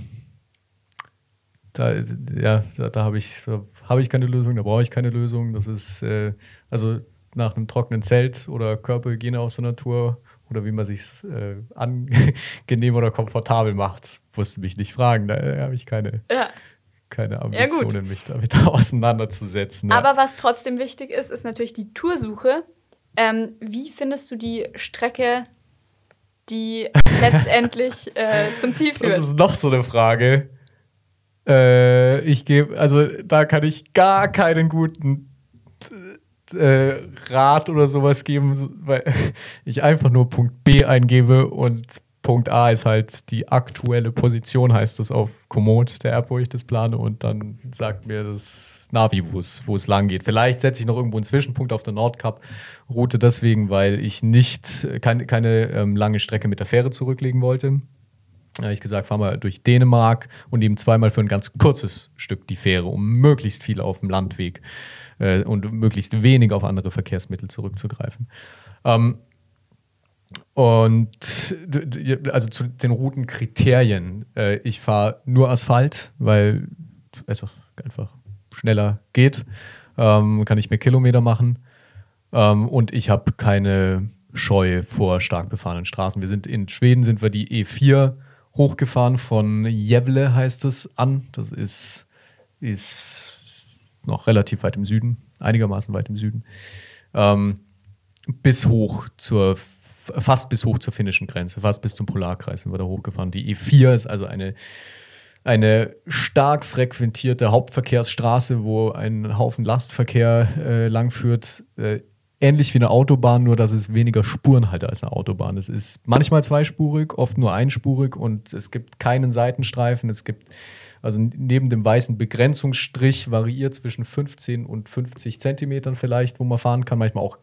da, ja, da, da habe ich, so, hab ich keine Lösung, da brauche ich keine Lösung. Das ist, äh, also nach einem trockenen Zelt oder Körperhygiene aus der Natur oder wie man sich äh, angenehm oder komfortabel macht, musste mich nicht fragen. Da habe ich keine, ja. keine Ambitionen, ja, mich damit auseinanderzusetzen. Ja. Aber was trotzdem wichtig ist, ist natürlich die Toursuche. Ähm, wie findest du die Strecke die letztendlich äh, zum Ziel führt. Das ist noch so eine Frage. Äh, ich gebe, also da kann ich gar keinen guten äh, Rat oder sowas geben, weil ich einfach nur Punkt B eingebe und Punkt A ist halt die aktuelle Position, heißt das auf Komoot, der App, wo ich das plane, und dann sagt mir das Navi, wo es lang geht. Vielleicht setze ich noch irgendwo einen Zwischenpunkt auf der Nordkap-Route deswegen, weil ich nicht keine, keine ähm, lange Strecke mit der Fähre zurücklegen wollte. Habe ich gesagt, fahren wir durch Dänemark und eben zweimal für ein ganz kurzes Stück die Fähre, um möglichst viel auf dem Landweg äh, und möglichst wenig auf andere Verkehrsmittel zurückzugreifen. Ähm, und also zu den Routenkriterien. Äh, ich fahre nur Asphalt, weil es einfach schneller geht. Ähm, kann ich mehr Kilometer machen. Ähm, und ich habe keine Scheu vor stark befahrenen Straßen. Wir sind in Schweden, sind wir die E4 hochgefahren von Gävle heißt es an. Das ist, ist noch relativ weit im Süden, einigermaßen weit im Süden. Ähm, bis hoch zur fast bis hoch zur finnischen Grenze, fast bis zum Polarkreis sind wir da hochgefahren. Die E4 ist also eine, eine stark frequentierte Hauptverkehrsstraße, wo ein Haufen Lastverkehr äh, langführt. Äh, ähnlich wie eine Autobahn, nur dass es weniger Spuren hat als eine Autobahn. Es ist manchmal zweispurig, oft nur einspurig und es gibt keinen Seitenstreifen. Es gibt also neben dem weißen Begrenzungsstrich variiert zwischen 15 und 50 Zentimetern vielleicht, wo man fahren kann, manchmal auch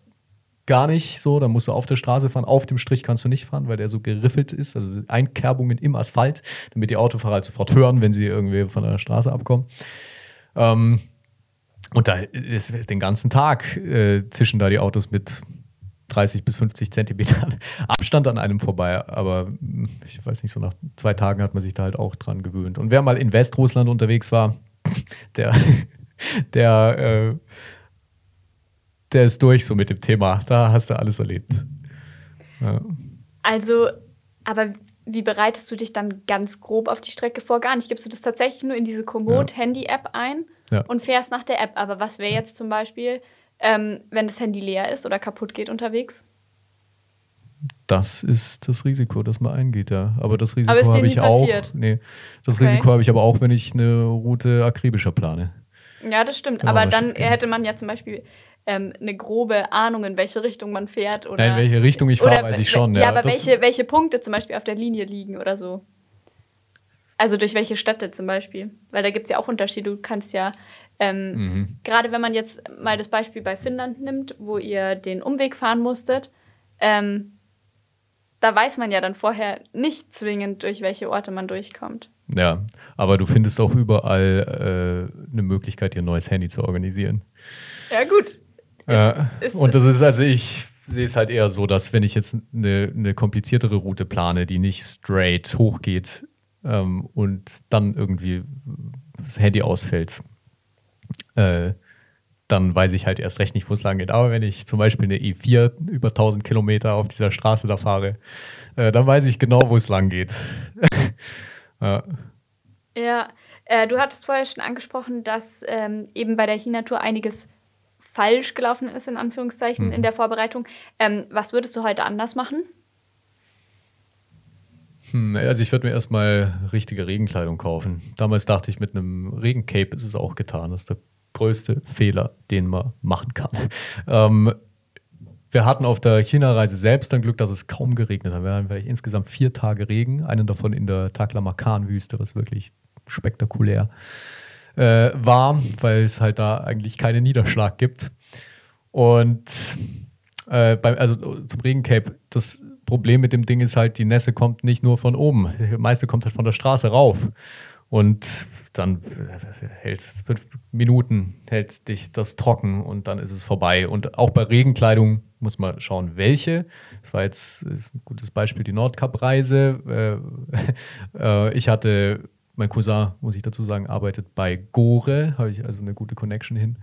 gar nicht so. Da musst du auf der Straße fahren. Auf dem Strich kannst du nicht fahren, weil der so geriffelt ist. Also Einkerbungen im Asphalt, damit die Autofahrer halt sofort hören, wenn sie irgendwie von der Straße abkommen. Ähm, und da ist den ganzen Tag äh, zischen da die Autos mit 30 bis 50 Zentimetern Abstand an einem vorbei. Aber hm, ich weiß nicht, so nach zwei Tagen hat man sich da halt auch dran gewöhnt. Und wer mal in Westrussland unterwegs war, der, der äh, der ist durch so mit dem Thema. Da hast du alles erlebt. Ja. Also, aber wie bereitest du dich dann ganz grob auf die Strecke vor? Gar nicht. Gibst du das tatsächlich nur in diese Komoot-Handy-App ein ja. und fährst nach der App? Aber was wäre jetzt zum Beispiel, ähm, wenn das Handy leer ist oder kaputt geht unterwegs? Das ist das Risiko, das man eingeht, ja. Aber das Risiko habe ich auch. Nee, das Okay. Risiko habe ich aber auch, wenn ich eine Route akribischer plane. Ja, das stimmt. Genau, Aber dann hätte man ja zum Beispiel ähm, eine grobe Ahnung, in welche Richtung man fährt. Oder, Ja, in welche Richtung ich fahre, weiß ich schon. Ja, Ja, aber welche, welche Punkte zum Beispiel auf der Linie liegen oder so. Also durch welche Städte zum Beispiel. Weil da gibt es ja auch Unterschiede. Du kannst ja, ähm, Mhm. gerade wenn man jetzt mal das Beispiel bei Finnland nimmt, wo ihr den Umweg fahren musstet, ähm, da weiß man ja dann vorher nicht zwingend, durch welche Orte man durchkommt. Ja, aber du findest auch überall äh, eine Möglichkeit, dir ein neues Handy zu organisieren. Ja, gut. Ja, ist- und ist- das ist, also ich sehe es halt eher so, dass wenn ich jetzt eine, eine kompliziertere Route plane, die nicht straight hochgeht ähm, und dann irgendwie das Handy ausfällt, äh, dann weiß ich halt erst recht nicht, wo es lang geht. Aber wenn ich zum Beispiel eine E4 über 1000 Kilometer auf dieser Straße da fahre, äh, dann weiß ich genau, wo es lang geht. ja. Ja, äh, du hattest vorher schon angesprochen, dass ähm, eben bei der China-Tour einiges falsch gelaufen ist, in Anführungszeichen, in der Vorbereitung. Ähm, was würdest du heute anders machen? Hm, also ich würde mir erstmal richtige Regenkleidung kaufen. Damals dachte ich, mit einem Regencape ist es auch getan. Das ist der größte Fehler, den man machen kann. Ähm, wir hatten auf der China-Reise selbst dann Glück, dass es kaum geregnet hat. Wir hatten vielleicht insgesamt vier Tage Regen, einen davon in der Taklamakan-Wüste, was wirklich spektakulär äh, war, weil es halt da eigentlich keinen Niederschlag gibt. Und äh, beim, also zum Regencape, das Problem mit dem Ding ist halt, die Nässe kommt nicht nur von oben. Die meiste kommt halt von der Straße rauf. Und dann äh, hält fünf Minuten, hält dich das trocken und dann ist es vorbei. Und auch bei Regenkleidung muss man schauen, welche. Das war jetzt ein gutes Beispiel, die Nordkap-Reise. Äh, äh, ich hatte, mein Cousin, muss ich dazu sagen, arbeitet bei Gore, habe ich also eine gute Connection hin.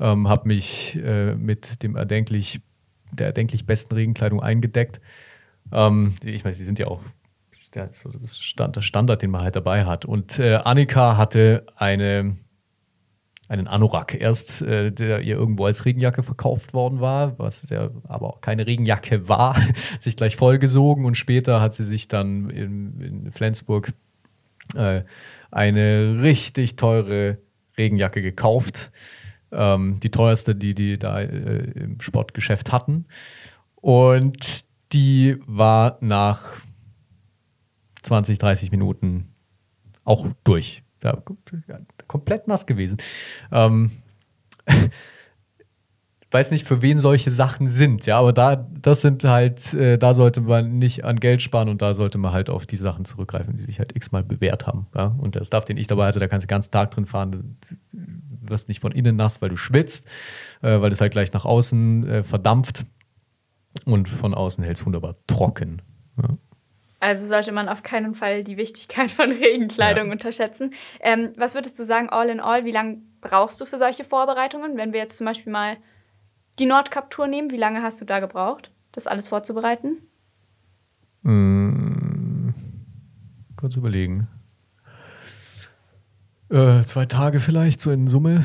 Ähm, habe mich äh, mit dem erdenklich, der erdenklich besten Regenkleidung eingedeckt. Ähm, ich meine, sie sind ja auch der, so das Stand, der Standard, den man halt dabei hat. Und äh, Annika hatte eine, einen Anorak erst, äh, der ihr irgendwo als Regenjacke verkauft worden war, was der aber auch keine Regenjacke war, sich gleich vollgesogen und später hat sie sich dann in, in Flensburg äh, eine richtig teure Regenjacke gekauft. Ähm, die teuerste, die die da äh, im Sportgeschäft hatten. Und die war nach 20, 30 Minuten auch durch. Ja, komplett nass gewesen. Ähm, weiß nicht, für wen solche Sachen sind, ja, aber da, das sind halt, äh, da sollte man nicht an Geld sparen und da sollte man halt auf die Sachen zurückgreifen, die sich halt x-mal bewährt haben. Ja? Und der Stuff, den ich dabei hatte, da kannst du den ganzen Tag drin fahren, du wirst nicht von innen nass, weil du schwitzt, äh, weil das halt gleich nach außen äh, verdampft und von außen hält es wunderbar trocken. Ja? Also sollte man auf keinen Fall die Wichtigkeit von Regenkleidung Ja. unterschätzen. Ähm, was würdest du sagen, all in all, wie lange brauchst du für solche Vorbereitungen? Wenn wir jetzt zum Beispiel mal die Nordkap-Tour nehmen, wie lange hast du da gebraucht, das alles vorzubereiten? Mm, kurz überlegen. Äh, zwei Tage vielleicht, so in Summe.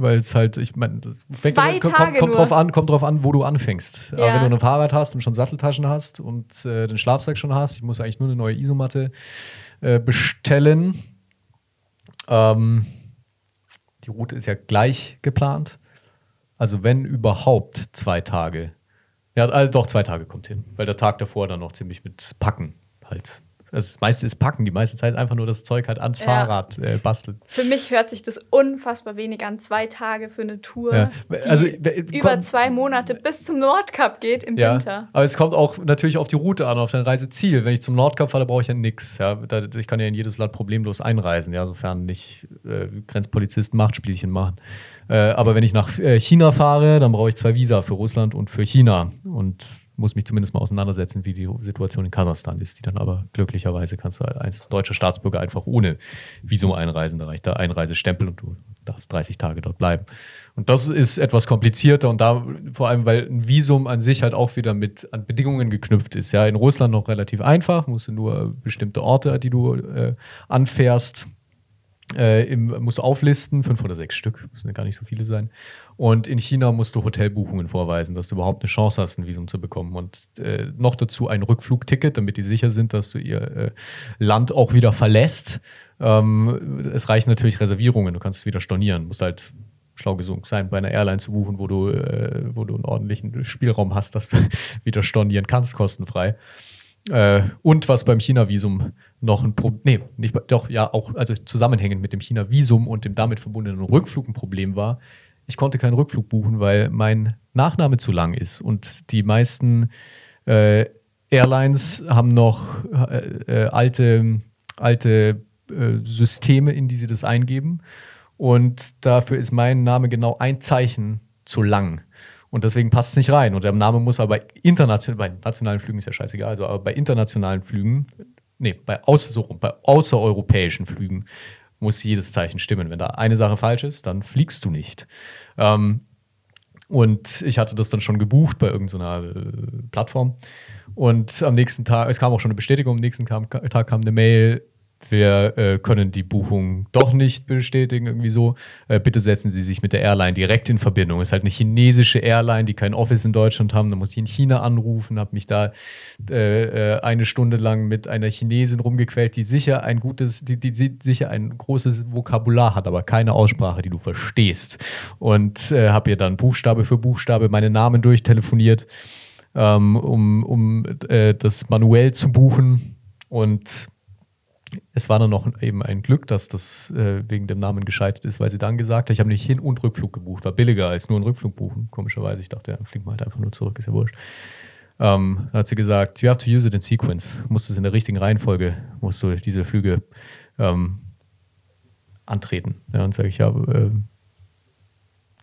Weil es halt, ich meine, das fängt- Zwei kommt, kommt, nur? drauf an, kommt drauf an, wo du anfängst. Aber Ja. wenn du ein Fahrrad hast und schon Satteltaschen hast und äh, den Schlafsack schon hast, ich muss eigentlich nur eine neue Isomatte äh, bestellen. Ähm, die Route ist ja gleich geplant. Also wenn überhaupt zwei Tage. Ja, also doch, zwei Tage kommt hin. Weil der Tag davor dann noch ziemlich mit Packen halt. Also das meiste ist Packen, die meiste Zeit einfach nur das Zeug halt ans Ja. Fahrrad äh, basteln. Für mich hört sich das unfassbar wenig an. Zwei Tage für eine Tour, Ja. die Also, äh, über zwei Monate bis zum Nordkap geht im Ja, Winter. aber es kommt auch natürlich auf die Route an, auf dein Reiseziel. Wenn ich zum Nordkap fahre, brauche ich ja nichts. Ja, ich kann ja in jedes Land problemlos einreisen, ja, sofern nicht äh, Grenzpolizisten Machtspielchen machen. Äh, aber wenn ich nach äh, China fahre, dann brauche ich zwei Visa für Russland und für China und muss mich zumindest mal auseinandersetzen, wie die Situation in Kasachstan ist, die dann aber glücklicherweise kannst du als deutscher Staatsbürger einfach ohne Visum einreisen. Da reicht der Einreisestempel und du darfst 30 Tage dort bleiben. Und das ist etwas komplizierter und da vor allem, weil ein Visum an sich halt auch wieder mit an Bedingungen geknüpft ist. Ja, in Russland noch relativ einfach, musst du nur bestimmte Orte, die du äh, anfährst, Äh, im, musst du auflisten, fünf oder sechs Stück, müssen ja gar nicht so viele sein. Und in China musst du Hotelbuchungen vorweisen, dass du überhaupt eine Chance hast, ein Visum zu bekommen. Und äh, noch dazu ein Rückflugticket, damit die sicher sind, dass du ihr äh, Land auch wieder verlässt. Ähm, es reichen natürlich Reservierungen, du kannst es wieder stornieren, musst halt schlau gesund sein, bei einer Airline zu buchen, wo du, äh, wo du einen ordentlichen Spielraum hast, dass du wieder stornieren kannst, kostenfrei. Äh, und was beim China-Visum noch ein Problem, nee, nicht, doch, ja, auch, also zusammenhängend mit dem China-Visum und dem damit verbundenen Rückflug ein Problem war, ich konnte keinen Rückflug buchen, weil mein Nachname zu lang ist. Und die meisten äh, Airlines haben noch äh, äh alte, alte äh, Systeme, in die sie das eingeben. Und dafür ist mein Name genau ein Zeichen zu lang. Und deswegen passt es nicht rein. Und der Name muss aber international, bei nationalen Flügen ist ja scheißegal, also aber bei internationalen Flügen, nee, bei, außer, so, bei außereuropäischen Flügen muss jedes Zeichen stimmen. Wenn da eine Sache falsch ist, dann fliegst du nicht. Ähm, und ich hatte das dann schon gebucht bei irgendeiner äh, Plattform. Und am nächsten Tag, es kam auch schon eine Bestätigung, am nächsten Tag kam eine Mail, wir äh, können die Buchung doch nicht bestätigen, irgendwie so. Äh, bitte setzen Sie sich mit der Airline direkt in Verbindung. Es ist halt eine chinesische Airline, die kein Office in Deutschland haben. Da muss ich in China anrufen, habe mich da äh, äh, eine Stunde lang mit einer Chinesin rumgequält, die sicher ein gutes, die, die, die sicher ein großes Vokabular hat, aber keine Aussprache, die du verstehst. Und äh, habe ihr dann Buchstabe für Buchstabe meine Namen durchtelefoniert, ähm, um, um äh, das manuell zu buchen. Und es war dann noch eben ein Glück, dass das äh, wegen dem Namen gescheitert ist, weil sie dann gesagt hat, ich habe nicht Hin- und Rückflug gebucht, war billiger als nur einen Rückflug buchen. Komischerweise, ich dachte, ja, fliegen wir halt einfach nur zurück, ist ja wurscht. Ähm, dann hat sie gesagt, you have to use it in sequence. Musst es in der richtigen Reihenfolge, musst du diese Flüge ähm, antreten. Ja, und sage ich, ja, äh,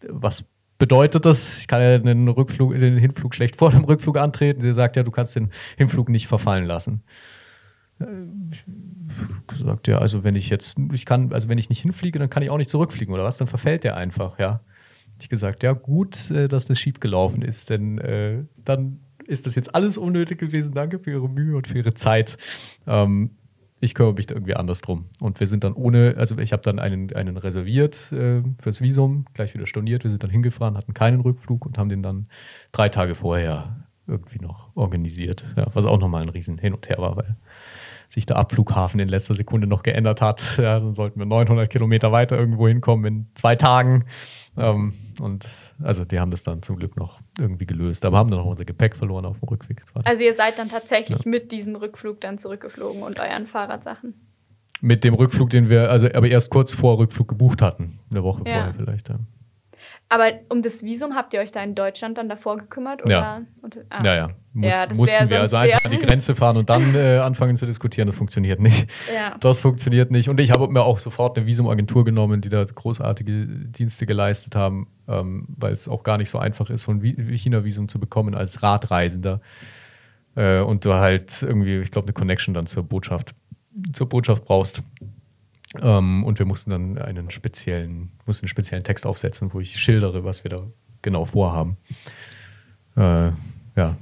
was bedeutet das? Ich kann ja den, Rückflug, den Hinflug schlecht vor dem Rückflug antreten. Sie sagt, ja, du kannst den Hinflug nicht verfallen lassen. Äh, gesagt, ja, also wenn ich jetzt, ich kann, also wenn ich nicht hinfliege, dann kann ich auch nicht zurückfliegen oder was, dann verfällt der einfach, ja. Ich gesagt, ja, gut, äh, dass das schief gelaufen ist, denn äh, dann ist das jetzt alles unnötig gewesen. Danke für Ihre Mühe und für Ihre Zeit. Ähm, ich kümmere mich da irgendwie anders drum. Und wir sind dann ohne, also ich habe dann einen, einen reserviert äh, fürs Visum, gleich wieder storniert. Wir sind dann hingefahren, hatten keinen Rückflug und haben den dann drei Tage vorher irgendwie noch organisiert. Ja, was auch nochmal ein Riesen Hin und Her war, weil sich der Abflughafen in letzter Sekunde noch geändert hat. Ja, dann sollten wir 900 Kilometer weiter irgendwo hinkommen in zwei Tagen. Ähm, und also die haben das dann zum Glück noch irgendwie gelöst, aber haben dann noch unser Gepäck verloren auf dem Rückweg. Also ihr seid dann tatsächlich ja. mit diesem Rückflug dann zurückgeflogen und euren Fahrradsachen? Mit dem Rückflug, den wir, also aber erst kurz vor Rückflug gebucht hatten, eine Woche ja. vorher vielleicht. Ja. Aber um das Visum habt ihr euch da in Deutschland dann davor gekümmert? Oder? Ja. Und, ah. ja, ja. Muss, ja mussten wir also einfach an die Grenze fahren und dann äh, anfangen zu diskutieren. Das funktioniert nicht. Ja. Das funktioniert nicht. Und ich habe mir auch sofort eine Visumagentur genommen, die da großartige Dienste geleistet haben, ähm, weil es auch gar nicht so einfach ist, so ein China-Visum zu bekommen als Radreisender. Äh, und du halt irgendwie, ich glaube, eine Connection dann zur Botschaft, zur Botschaft brauchst. Ähm, und wir mussten dann einen speziellen, mussten einen speziellen Text aufsetzen, wo ich schildere, was wir da genau vorhaben. Äh, ja.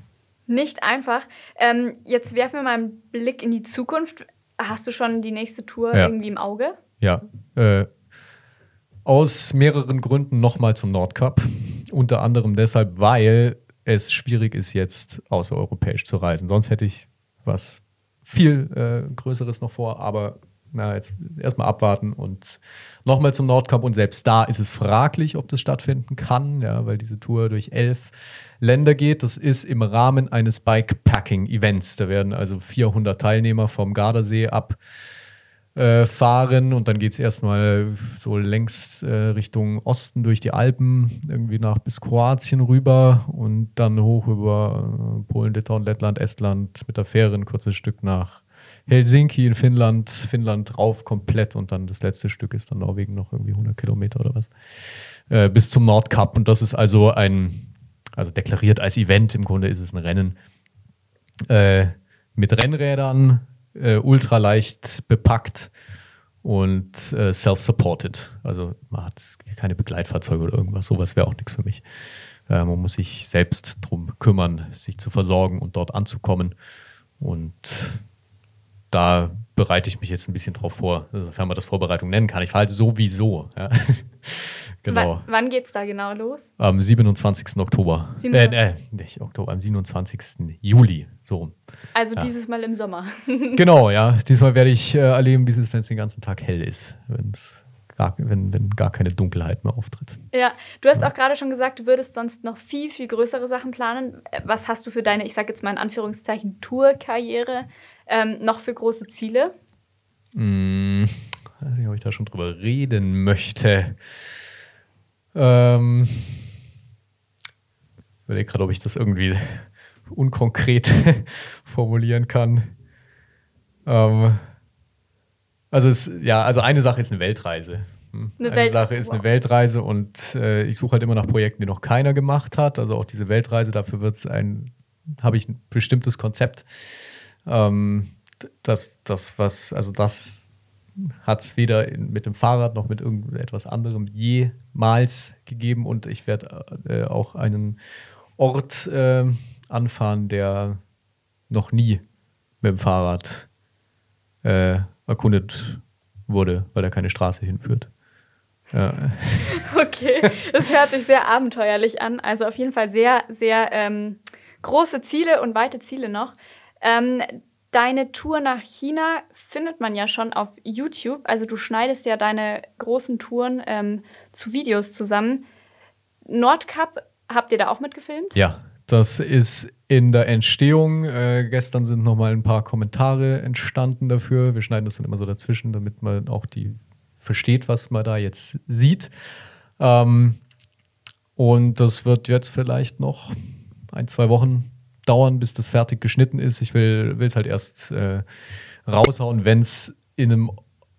Nicht einfach. Ähm, jetzt werfen wir mal einen Blick in die Zukunft. Hast du schon die nächste Tour ja. irgendwie im Auge? Ja. Äh, aus mehreren Gründen nochmal zum Nordcup. Unter anderem deshalb, weil es schwierig ist, jetzt außereuropäisch zu reisen. Sonst hätte ich was viel äh, Größeres noch vor, aber na, jetzt erstmal abwarten und nochmal zum Nordcup. Und selbst da ist es fraglich, ob das stattfinden kann, ja, weil diese Tour durch elf Länder geht. Das ist im Rahmen eines Bikepacking-Events. Da werden also 400 Teilnehmer vom Gardasee ab äh, fahren und dann geht es erstmal so längs äh, Richtung Osten durch die Alpen, irgendwie nach bis Kroatien rüber und dann hoch über äh, Polen, Litauen, Lettland, Estland mit der Fähre ein kurzes Stück nach Helsinki in Finnland, Finnland drauf komplett und dann das letzte Stück ist dann Norwegen noch irgendwie 100 Kilometer oder was, äh, bis zum Nordkap. Und das ist also ein, also deklariert als Event, im Grunde ist es ein Rennen äh, mit Rennrädern, äh, ultraleicht bepackt und äh, self-supported. Also man hat keine Begleitfahrzeuge oder irgendwas, sowas wäre auch nichts für mich. Äh, man muss sich selbst darum kümmern, sich zu versorgen und dort anzukommen. Und da bereite ich mich jetzt ein bisschen drauf vor, sofern man das Vorbereitung nennen kann. Ich fahre halt sowieso. Ja. genau. W wann geht es da genau los? Am 27. Oktober. 27. Äh, äh, nicht Oktober, am 27. Juli, so rum. Also ja. dieses Mal im Sommer. genau, ja. Diesmal werde ich äh, erleben, wie es ist, wenn es den ganzen Tag hell ist. Wenn's gar, wenn, wenn gar keine Dunkelheit mehr auftritt. Ja, du hast ja. auch gerade schon gesagt, du würdest sonst noch viel, viel größere Sachen planen. Was hast du für deine, ich sage jetzt mal in Anführungszeichen, Tourkarriere ähm, noch für große Ziele? Hm, weiß nicht, ob ich da schon drüber reden möchte. Ähm, ich überlege gerade, ob ich das irgendwie unkonkret formulieren kann. Ähm, also es, ja, also eine Sache ist eine Weltreise. Hm. Eine, eine Welt Sache ist wow. eine Weltreise und äh, ich suche halt immer nach Projekten, die noch keiner gemacht hat. Also auch diese Weltreise, dafür wird es ein, habe ich ein bestimmtes Konzept. Ähm, das, das, was, also das hat es weder in, mit dem Fahrrad noch mit irgendetwas anderem jemals gegeben und ich werde äh, auch einen Ort äh, anfahren, der noch nie mit dem Fahrrad äh, erkundet wurde, weil da keine Straße hinführt. Ja. Okay, das hört sich sehr abenteuerlich an. Also auf jeden Fall sehr, sehr ähm, große Ziele und weite Ziele noch. Ähm, deine Tour nach China findet man ja schon auf YouTube. Also du schneidest ja deine großen Touren ähm, zu Videos zusammen. Nordcup, habt ihr da auch mitgefilmt? Ja, das ist in der Entstehung. Äh, gestern sind noch mal ein paar Kommentare entstanden dafür. Wir schneiden das dann immer so dazwischen, damit man auch die versteht, was man da jetzt sieht. Ähm, und das wird jetzt vielleicht noch ein, zwei Wochen dauern, bis das fertig geschnitten ist. Ich will es halt erst äh, raushauen, wenn es in einem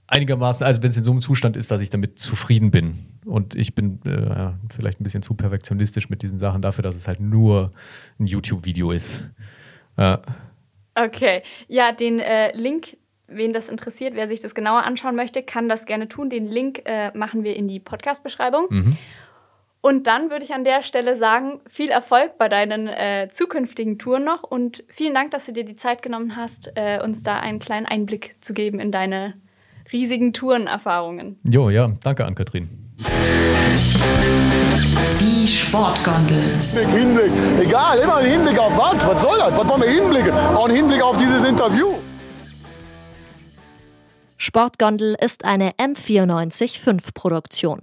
einigermaßen, also wenn es in so einem Zustand ist, dass ich damit zufrieden bin. Und ich bin äh, vielleicht ein bisschen zu perfektionistisch mit diesen Sachen dafür, dass es halt nur ein YouTube-Video ist. Ja. Okay. Ja, den äh, Link, wen das interessiert, wer sich das genauer anschauen möchte, kann das gerne tun. Den Link äh, machen wir in die Podcast-Beschreibung. Mhm. Und dann würde ich an der Stelle sagen, viel Erfolg bei deinen äh, zukünftigen Touren noch und vielen Dank, dass du dir die Zeit genommen hast, äh, uns da einen kleinen Einblick zu geben in deine riesigen Tourenerfahrungen. Jo, ja, danke an Kathrin. Die Sportgondel. Hinblick, Hinblick. Egal, immer ein Hinblick auf was? Was soll das? Was wollen wir hinblicken? Auch ein Hinblick auf dieses Interview. Sportgondel ist eine M945 Produktion.